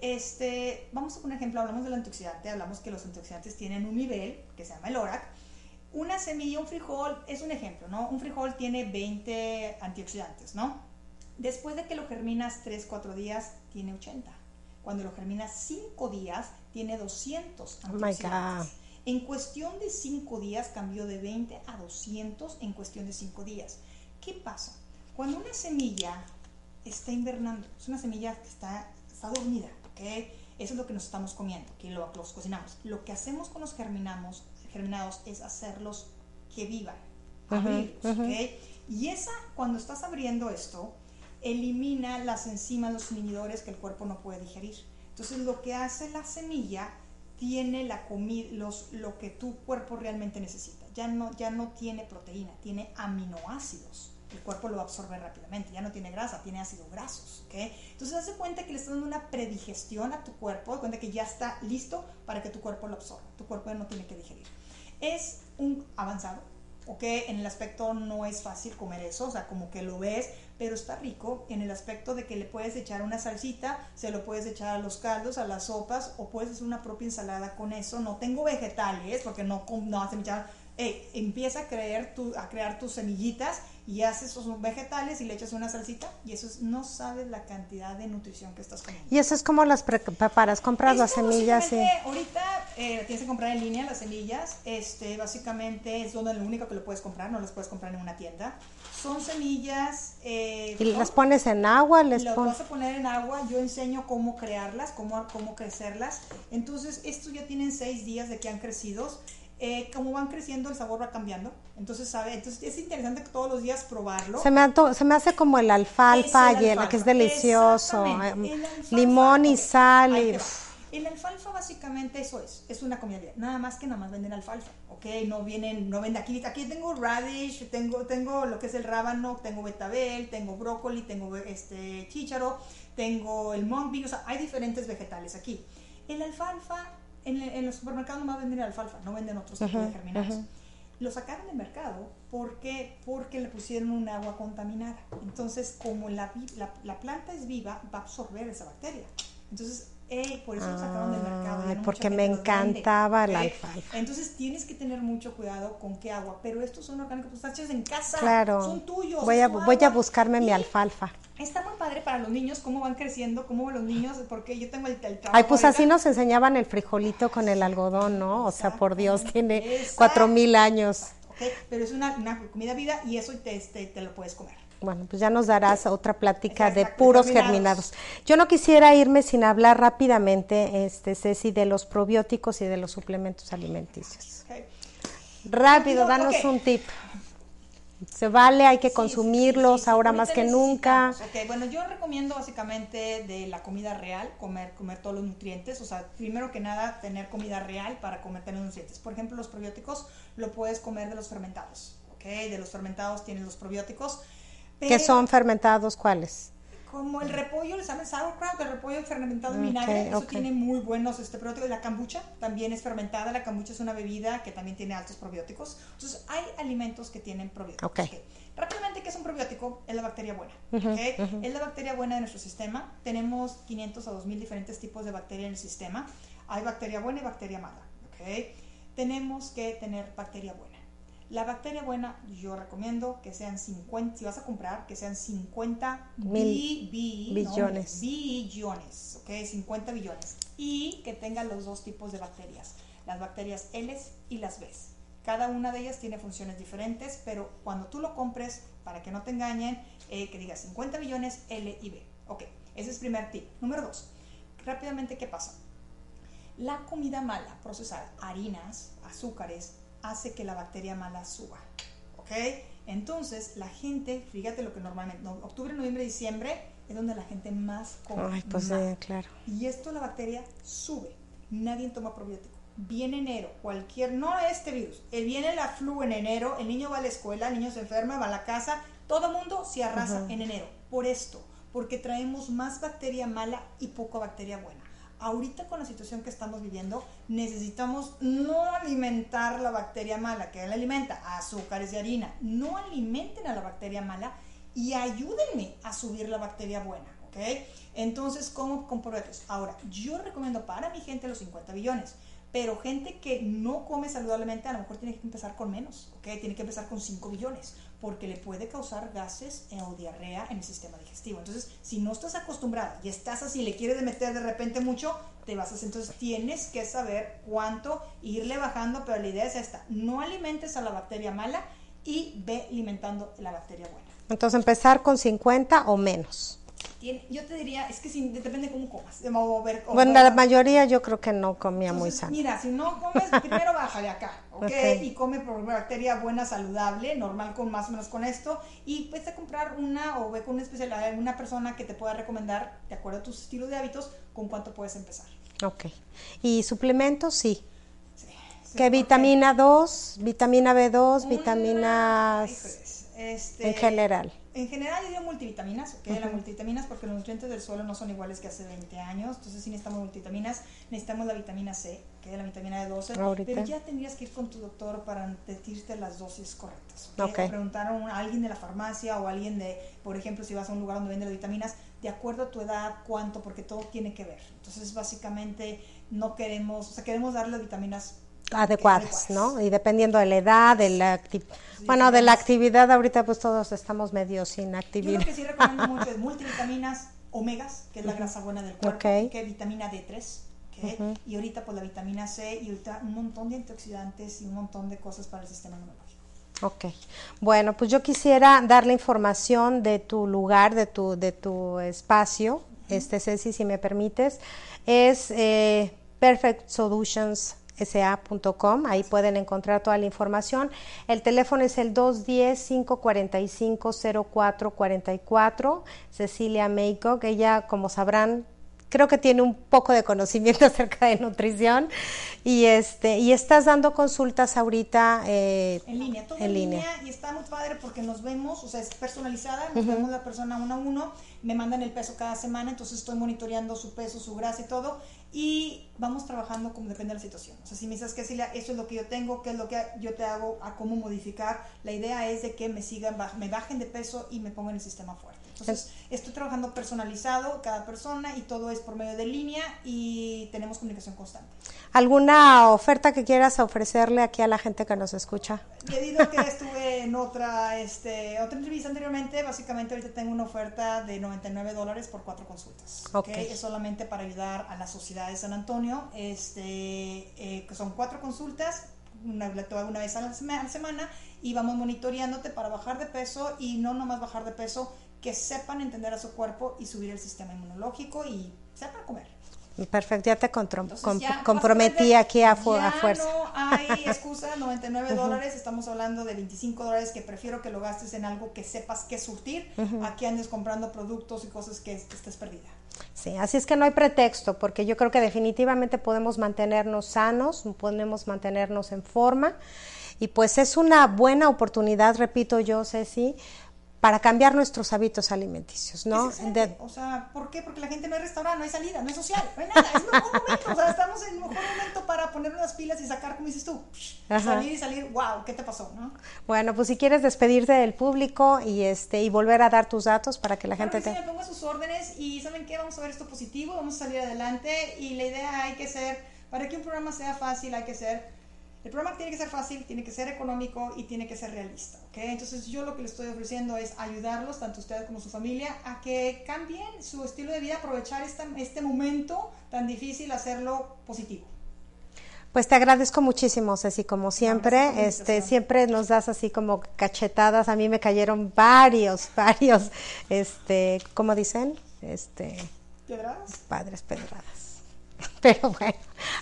[SPEAKER 5] Este, vamos a poner ejemplo, hablamos del antioxidante, hablamos que los antioxidantes tienen un nivel que se llama el ORAC. Una semilla, un frijol, es un ejemplo, ¿no? Un frijol tiene 20 antioxidantes, ¿no? Después de que lo germinas 3, 4 días, tiene 80. Cuando lo germinas 5 días, tiene 200
[SPEAKER 4] Oh my
[SPEAKER 5] antioxidantes.
[SPEAKER 4] God.
[SPEAKER 5] En cuestión de 5 días cambió de 20 a 200 en cuestión de 5 días. ¿Qué pasa? Cuando una semilla está invernando, es una semilla que está, está dormida, ¿ok? Eso es lo que nos estamos comiendo, que lo, los cocinamos. Lo que hacemos con los germinamos, germinados es hacerlos que vivan, abrirlos, ¿ok? Y esa, cuando estás abriendo esto, elimina las enzimas, los inhibidores que el cuerpo no puede digerir. Entonces lo que hace la semilla tiene la comida, los, lo que tu cuerpo realmente necesita. Ya no, ya no tiene proteína, tiene aminoácidos. El cuerpo lo absorbe rápidamente, ya no tiene grasa, tiene ácidos grasos. ¿ok? Entonces, haz de cuenta que le estás dando una predigestión a tu cuerpo, de cuenta que ya está listo para que tu cuerpo lo absorba. Tu cuerpo ya no tiene que digerir. Es un avanzado, ¿ok? En el aspecto no es fácil comer eso, o sea, como que lo ves, pero está rico en el aspecto de que le puedes echar una salsita, se lo puedes echar a los caldos, a las sopas, o puedes hacer una propia ensalada con eso. No tengo vegetales, porque no, no hacen Ey, empieza a crear, tu, a crear tus semillitas y haces esos vegetales y le echas una salsita y eso es, no sabes la cantidad de nutrición que estás comiendo.
[SPEAKER 4] Y eso es como las pre- preparas, compras las semillas
[SPEAKER 5] básicamente, Ahorita eh, tienes que comprar en línea las semillas. Este, básicamente es donde lo único que lo puedes comprar, no las puedes comprar en una tienda. Son semillas. eh,
[SPEAKER 4] Y las pones en agua, les
[SPEAKER 5] las
[SPEAKER 4] pones...
[SPEAKER 5] vas a poner en agua. Yo enseño cómo crearlas, cómo, cómo crecerlas. Entonces, estos ya tienen seis días de que han crecido. Eh, como van creciendo, el sabor va cambiando. Entonces, sabe, entonces es interesante que todos los días probarlo.
[SPEAKER 4] Se me, se me hace como el alfalfa,
[SPEAKER 5] el
[SPEAKER 4] y el- que es
[SPEAKER 5] alfalfa,
[SPEAKER 4] delicioso.
[SPEAKER 5] el alfalfa,
[SPEAKER 4] Limón y sal y...
[SPEAKER 5] El alfalfa básicamente eso es, es una comida nada más que nada más venden alfalfa, ¿ok? No vienen, no venden aquí, aquí tengo radish, tengo, tengo lo que es el rábano, tengo betabel, tengo brócoli, tengo este chícharo, tengo el mung bean, o sea, hay diferentes vegetales aquí. El alfalfa, en, el- en los supermercados nomás venden alfalfa, no venden otros tipos de germinados. Lo sacaron del mercado porque, porque le pusieron un agua contaminada. Entonces, como la, la, la planta es viva, va a absorber esa bacteria. Entonces, eh, por eso lo sacaron del mercado. ya
[SPEAKER 4] porque me
[SPEAKER 5] vende,
[SPEAKER 4] encantaba la alfalfa.
[SPEAKER 5] Entonces, tienes que tener mucho cuidado con qué agua. Pero estos son orgánicos, pues, hechos en casa.
[SPEAKER 4] Claro.
[SPEAKER 5] Son tuyos.
[SPEAKER 4] Voy a, voy a buscarme mi alfalfa.
[SPEAKER 5] Está muy padre para los niños, cómo van creciendo, cómo los niños, porque yo tengo el, el trabajo
[SPEAKER 4] Ay, pues así nos enseñaban el frijolito con el algodón, ¿no? O sea, por Dios, tiene cuatro mil años.
[SPEAKER 5] ¿ok? Pero es una, una comida viva y eso te, te, te lo puedes comer.
[SPEAKER 4] Bueno, pues ya nos darás otra plática de puros
[SPEAKER 5] germinados.
[SPEAKER 4] germinados. Yo no quisiera irme sin hablar rápidamente, este, Ceci, de los probióticos y de los suplementos alimenticios. Rápido,
[SPEAKER 5] No,
[SPEAKER 4] danos un tip. Se vale, hay que
[SPEAKER 5] Sí,
[SPEAKER 4] consumirlos
[SPEAKER 5] sí, sí, sí.
[SPEAKER 4] ahora más que nunca.
[SPEAKER 5] necesitamos, ok, bueno, yo recomiendo básicamente de la comida real, comer, comer todos los nutrientes. O sea, primero que nada, tener comida real para comer tener los nutrientes. Por ejemplo, los probióticos lo puedes comer de los fermentados. ¿ok? De los fermentados tienen los probióticos.
[SPEAKER 4] ¿Qué son fermentados cuáles?
[SPEAKER 5] Como el repollo, le llaman sauerkraut, el repollo fermentado en vinagre, eso
[SPEAKER 4] ok.
[SPEAKER 5] tiene muy buenos este, probióticos. La kombucha también es fermentada, la kombucha es una bebida que también tiene altos probióticos. Entonces, hay alimentos que tienen probióticos.
[SPEAKER 4] Ok.
[SPEAKER 5] Ok. Rápidamente, ¿qué es un probiótico? Es la bacteria buena.
[SPEAKER 4] Ujú,
[SPEAKER 5] ¿ok?
[SPEAKER 4] ujú.
[SPEAKER 5] Es la bacteria buena de nuestro sistema. Tenemos 500 a 2000 diferentes tipos de bacteria en el sistema. Hay bacteria buena y bacteria mala. Tenemos que tener bacteria buena. La bacteria buena, yo recomiendo que sean 50, si vas a comprar, que sean 50
[SPEAKER 4] Mil
[SPEAKER 5] bi- bi- no,
[SPEAKER 4] billones.
[SPEAKER 5] billones, ¿ok? 50 billones. Y que tenga los dos tipos de bacterias. las bacterias L y las B. Cada una de ellas tiene funciones diferentes, pero cuando tú lo compres, para que no te engañen, eh, que diga 50 millones L y B. Ok, ese es el primer tip. Número dos, rápidamente, ¿qué pasa? La comida mala, procesada, harinas, azúcares, hace que la bacteria mala suba. ¿Ok? Entonces, la gente, fíjate lo que normalmente, octubre, noviembre, diciembre, es donde la gente más come.
[SPEAKER 4] Ay, pues
[SPEAKER 5] mal.
[SPEAKER 4] claro.
[SPEAKER 5] Y esto la bacteria sube. Nadie toma probiótico. Viene enero, cualquier, no este virus, eh, viene la flu en enero, el niño va a la escuela, el niño se enferma, va a la casa, todo el mundo se arrasa en enero. Por esto, porque traemos más bacteria mala y poca bacteria buena. Ahorita con la situación que estamos viviendo, necesitamos no alimentar la bacteria mala, que la alimenta, azúcares y harina. No alimenten a la bacteria mala y ayúdenme a subir la bacteria buena, ¿ok? Entonces, ¿cómo comprobarlos? Ahora, yo recomiendo para mi gente los 50 billones, pero gente que no come saludablemente a lo mejor tiene que empezar con menos, ¿ok? Tiene que empezar con 5 billones, porque le puede causar gases o diarrea en el sistema digestivo. Entonces, si no estás acostumbrada y estás así, le quieres meter de repente mucho, te vas a. Entonces, tienes que saber cuánto irle bajando, pero la idea es esta, no alimentes a la bacteria mala y ve alimentando la bacteria buena.
[SPEAKER 4] Entonces empezar con 50 o menos.
[SPEAKER 5] Tiene- yo te diría, es que si, depende de cómo comas. de o ver- o
[SPEAKER 4] Bueno, la mayoría yo creo que no comía muy sano.
[SPEAKER 5] Mira, si no comes, primero baja de acá, ¿ok?
[SPEAKER 4] Ok.
[SPEAKER 5] Y come por bacteria buena, saludable, normal con más o menos con esto. Y puedes a comprar una o ve con una especialidad, una persona que te pueda recomendar, de acuerdo a tus estilos de hábitos, con cuánto puedes empezar.
[SPEAKER 4] Ok. ¿Y suplementos? Sí.
[SPEAKER 5] Sí, sí,
[SPEAKER 4] ¿Qué vitamina 2, vitamina B2,
[SPEAKER 5] una-
[SPEAKER 4] vitaminas
[SPEAKER 5] este,
[SPEAKER 4] en general?
[SPEAKER 5] En general yo digo multivitaminas, ¿ok? Las multivitaminas porque los nutrientes del suelo no son iguales que hace 20 años, entonces sí necesitamos multivitaminas, necesitamos la vitamina C, que es la vitamina D12,
[SPEAKER 4] Ahorita.
[SPEAKER 5] pero ya tendrías que ir con tu doctor para decirte las dosis correctas, ¿ok?
[SPEAKER 4] Ok.
[SPEAKER 5] O preguntar a, alguien de la farmacia o a alguien de, por ejemplo, si vas a un lugar donde venden las vitaminas, de acuerdo a tu edad, cuánto, porque todo tiene que ver. Entonces básicamente no queremos, o sea, queremos darle las vitaminas
[SPEAKER 4] Adecuadas, ¿no? Y dependiendo de la edad, de la bueno, de la actividad, ahorita pues todos estamos medio sin
[SPEAKER 5] Yo
[SPEAKER 4] actividad.
[SPEAKER 5] lo que sí recomiendo mucho es multivitaminas, omegas, que es la grasa buena del cuerpo,
[SPEAKER 4] Ok.
[SPEAKER 5] que vitamina D3, ¿ok? y ahorita pues la vitamina C y ahorita un montón de antioxidantes y un montón de cosas para el sistema inmunológico.
[SPEAKER 4] Ok. Bueno, pues yo quisiera darle información de tu lugar, de tu, de tu espacio, este Ceci, si me permites. Es eh, perfectsolutionssa.com, ahí pueden encontrar toda la información. El teléfono es el 210-545-0444. Cecilia Maycock, ella, como sabrán, creo que tiene un poco de conocimiento acerca de nutrición y este y estás dando consultas ahorita eh,
[SPEAKER 5] En línea, todo
[SPEAKER 4] en
[SPEAKER 5] en,
[SPEAKER 4] línea.
[SPEAKER 5] línea. y está muy padre porque nos vemos, o sea, es personalizada, nos vemos la persona uno a uno, me mandan el peso cada semana, entonces estoy monitoreando su peso, su grasa y todo, y vamos trabajando como depende de la situación. O sea, si me dices que Silvia, eso es lo que yo tengo, qué es lo que yo te hago, a cómo modificar, la idea es de que me sigan, me bajen de peso y me pongan el sistema fuerte. Entonces, estoy trabajando personalizado cada persona y todo es por medio de línea y tenemos comunicación constante.
[SPEAKER 4] ¿Alguna oferta que quieras ofrecerle aquí a la gente que nos escucha?
[SPEAKER 5] Debido que estuve en otra, este, otra entrevista anteriormente, básicamente ahorita tengo una oferta de 99 dólares por cuatro consultas.
[SPEAKER 4] Ok.
[SPEAKER 5] Es solamente para ayudar a la sociedad de San Antonio. Este, eh, son cuatro consultas, una, una vez a la semana y vamos monitoreándote para bajar de peso y no nomás bajar de peso, que sepan entender a su cuerpo y subir el sistema inmunológico y sepan comer.
[SPEAKER 4] Perfecto, ya te
[SPEAKER 5] Entonces,
[SPEAKER 4] com-
[SPEAKER 5] ya,
[SPEAKER 4] comprometí aquí a, fu- a
[SPEAKER 5] ya
[SPEAKER 4] fuerza.
[SPEAKER 5] No hay excusa, 99 dólares, estamos hablando de 25 dólares que prefiero que lo gastes en algo que sepas que surtir, a que andes comprando productos y cosas que, que estés perdida.
[SPEAKER 4] Sí, así es que no hay pretexto, porque yo creo que definitivamente podemos mantenernos sanos, podemos mantenernos en forma, y pues es una buena oportunidad, repito yo, Ceci, para cambiar nuestros hábitos alimenticios, ¿no? De-
[SPEAKER 5] o sea, ¿por qué? Porque la gente no hay restaurante, no hay salida, no hay social, no hay nada. Es el mejor momento. O sea, estamos en el mejor momento para poner unas pilas y sacar, como dices tú,
[SPEAKER 4] Ajá.
[SPEAKER 5] salir y salir, wow, ¿qué te pasó? ¿no?
[SPEAKER 4] bueno, pues si quieres despedirte del público y este y volver a dar tus datos para que la
[SPEAKER 5] Claro
[SPEAKER 4] gente
[SPEAKER 5] que sí,
[SPEAKER 4] te...
[SPEAKER 5] me pongo a sus órdenes y ¿saben qué? Vamos a ver esto positivo, vamos a salir adelante y la idea hay que ser, para que un programa sea fácil hay que ser, el programa tiene que ser fácil, tiene que ser económico y tiene que ser realista, ¿ok? Entonces yo lo que les estoy ofreciendo es ayudarlos, tanto ustedes como su familia, a que cambien su estilo de vida, aprovechar esta, este momento tan difícil, hacerlo positivo.
[SPEAKER 4] Pues te agradezco muchísimo, Ceci, como siempre. este, siempre nos das así como cachetadas. A mí me cayeron varios, varios, este, ¿cómo dicen? Este,
[SPEAKER 5] ¿Pedradas?
[SPEAKER 4] Padres pedradas. Pero bueno,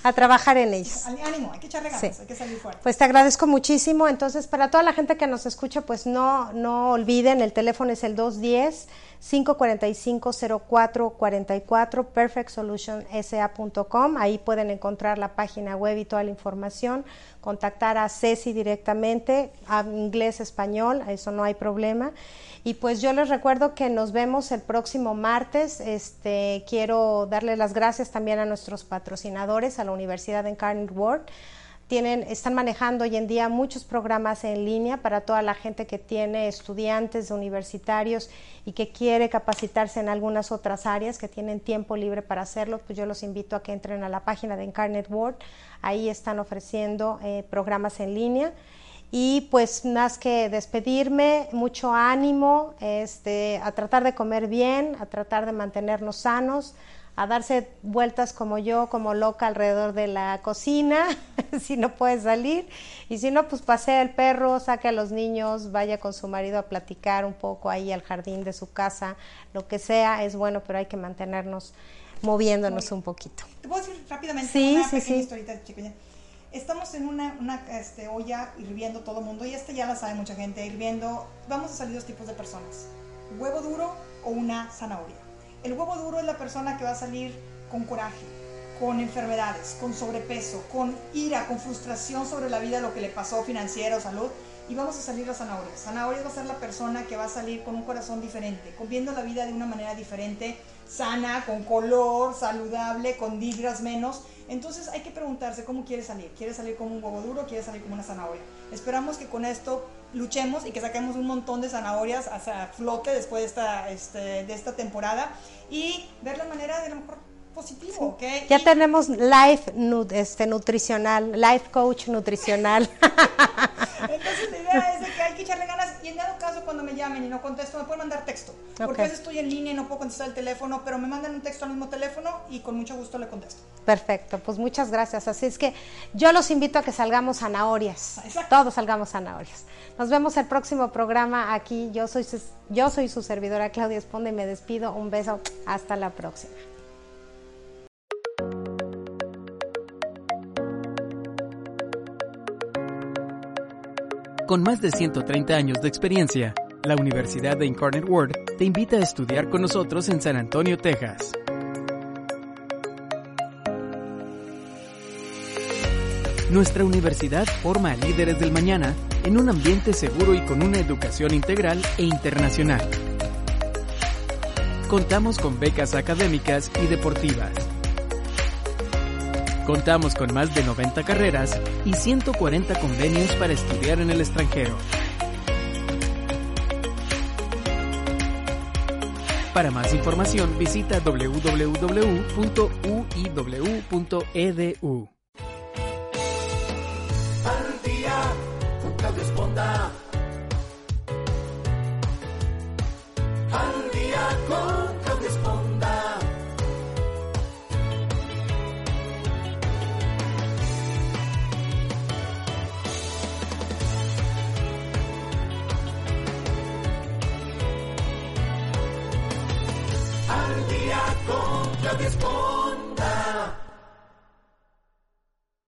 [SPEAKER 4] a trabajar en ellos.
[SPEAKER 5] Ánimo, hay que echarle ganas, hay que salir fuerte.
[SPEAKER 4] Pues te agradezco muchísimo. Entonces, para toda la gente que nos escucha, pues no, no olviden, el teléfono es el 210 545-0444, perfectsolutionsa.com. Ahí pueden encontrar la página web y toda la información. Contactar a Ceci directamente, a inglés, español, eso no hay problema. Y pues yo les recuerdo que nos vemos el próximo martes. Este, quiero darle las gracias también a nuestros patrocinadores, a la Universidad de Incarnate World tienen, están manejando hoy en día muchos programas en línea para toda la gente que tiene estudiantes universitarios y que quiere capacitarse en algunas otras áreas, que tienen tiempo libre para hacerlo, pues yo los invito a que entren a la página de Incarnate World. Ahí están ofreciendo eh, programas en línea. Y pues más que despedirme, mucho ánimo este, a tratar de comer bien, a tratar de mantenernos sanos, a darse vueltas como yo, como loca alrededor de la cocina, si no puede salir. Y si no, pues pasea el perro, saque a los niños, vaya con su marido a platicar un poco ahí al jardín de su casa, lo que sea, es bueno, pero hay que mantenernos moviéndonos un poquito.
[SPEAKER 5] ¿Te puedo decir rápidamente
[SPEAKER 4] sí,
[SPEAKER 5] una
[SPEAKER 4] sí,
[SPEAKER 5] pequeña
[SPEAKER 4] sí.
[SPEAKER 5] historita, chiquilla? Estamos en una, una este, olla hirviendo todo el mundo, y este ya la sabe mucha gente, hirviendo. Vamos a salir dos tipos de personas: huevo duro o una zanahoria. El huevo duro es la persona que va a salir con coraje, con enfermedades, con sobrepeso, con ira, con frustración sobre la vida, lo que le pasó financiera o salud. Y vamos a salir la zanahoria. Zanahoria va a ser la persona que va a salir con un corazón diferente, viendo la vida de una manera diferente, sana, con color, saludable, con digras menos. Entonces hay que preguntarse cómo quiere salir. ¿Quiere salir como un huevo duro? ¿Quiere salir como una zanahoria? Esperamos que con esto luchemos y que saquemos un montón de zanahorias hacia flote después de esta, este, de esta temporada y ver la manera de lo mejor positivo.
[SPEAKER 4] Ya
[SPEAKER 5] Y-
[SPEAKER 4] tenemos life este, nutricional, life coach nutricional.
[SPEAKER 5] Entonces la idea es de que hay que echarle ganas y en dado caso cuando me llamen y no contesto me pueden mandar texto. Porque a veces estoy en línea y no puedo contestar el teléfono, pero me mandan un texto al mismo teléfono y con mucho gusto le contesto.
[SPEAKER 4] Perfecto, pues muchas gracias. Así es que yo los invito a que salgamos zanahorias.
[SPEAKER 5] Exacto.
[SPEAKER 4] Todos salgamos zanahorias. Nos vemos el próximo programa aquí. Yo soy yo soy su servidora Claudia Esponda y me despido. Un beso. Hasta la próxima.
[SPEAKER 3] Con más de 130 años de experiencia, la Universidad de Incarnate Word te invita a estudiar con nosotros en San Antonio, Texas. Nuestra universidad forma a líderes del mañana en un ambiente seguro y con una educación integral e internacional. Contamos con becas académicas y deportivas. Contamos con más de 90 carreras y 140 convenios para estudiar en el extranjero. Para más información visita www.uiw.edu.